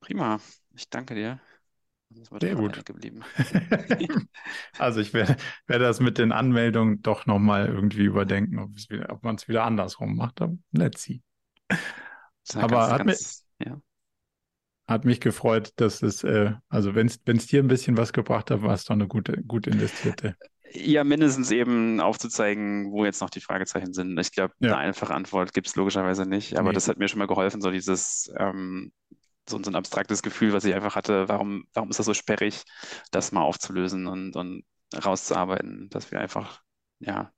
Prima, ich danke dir. Sehr gut. Geblieben. [laughs] also ich werde, werde das mit den Anmeldungen doch nochmal irgendwie überdenken, ob, ob man es wieder andersrum macht. Let's see. Aber hat, ganz, mich, ja. hat mich gefreut, dass es, äh, also wenn es dir ein bisschen was gebracht hat, war es doch eine gute, gut investierte. Ja, mindestens eben aufzuzeigen, wo jetzt noch die Fragezeichen sind. Ich glaube, ja. eine einfache Antwort gibt es logischerweise nicht, aber nee. das hat mir schon mal geholfen, so dieses, ähm, so, so ein abstraktes Gefühl, was ich einfach hatte, warum, warum ist das so sperrig, das mal aufzulösen und, und rauszuarbeiten, dass wir einfach, ja,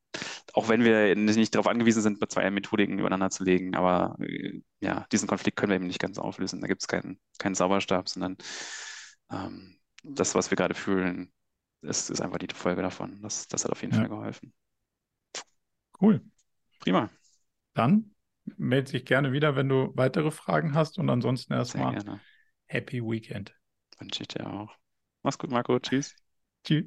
auch wenn wir nicht darauf angewiesen sind, mit zwei Methodiken übereinander zu legen, aber äh, ja, diesen Konflikt können wir eben nicht ganz auflösen. Da gibt es keinen, keinen Zauberstab, sondern ähm, das, was wir gerade fühlen, ist, ist einfach die Folge davon. Das, das hat auf jeden ja. Fall geholfen. Cool. Prima. Dann melde dich gerne wieder, wenn du weitere Fragen hast und ansonsten erstmal Happy Weekend. Wünsche ich dir auch. Mach's gut, Marco. Tschüss. Tschüss.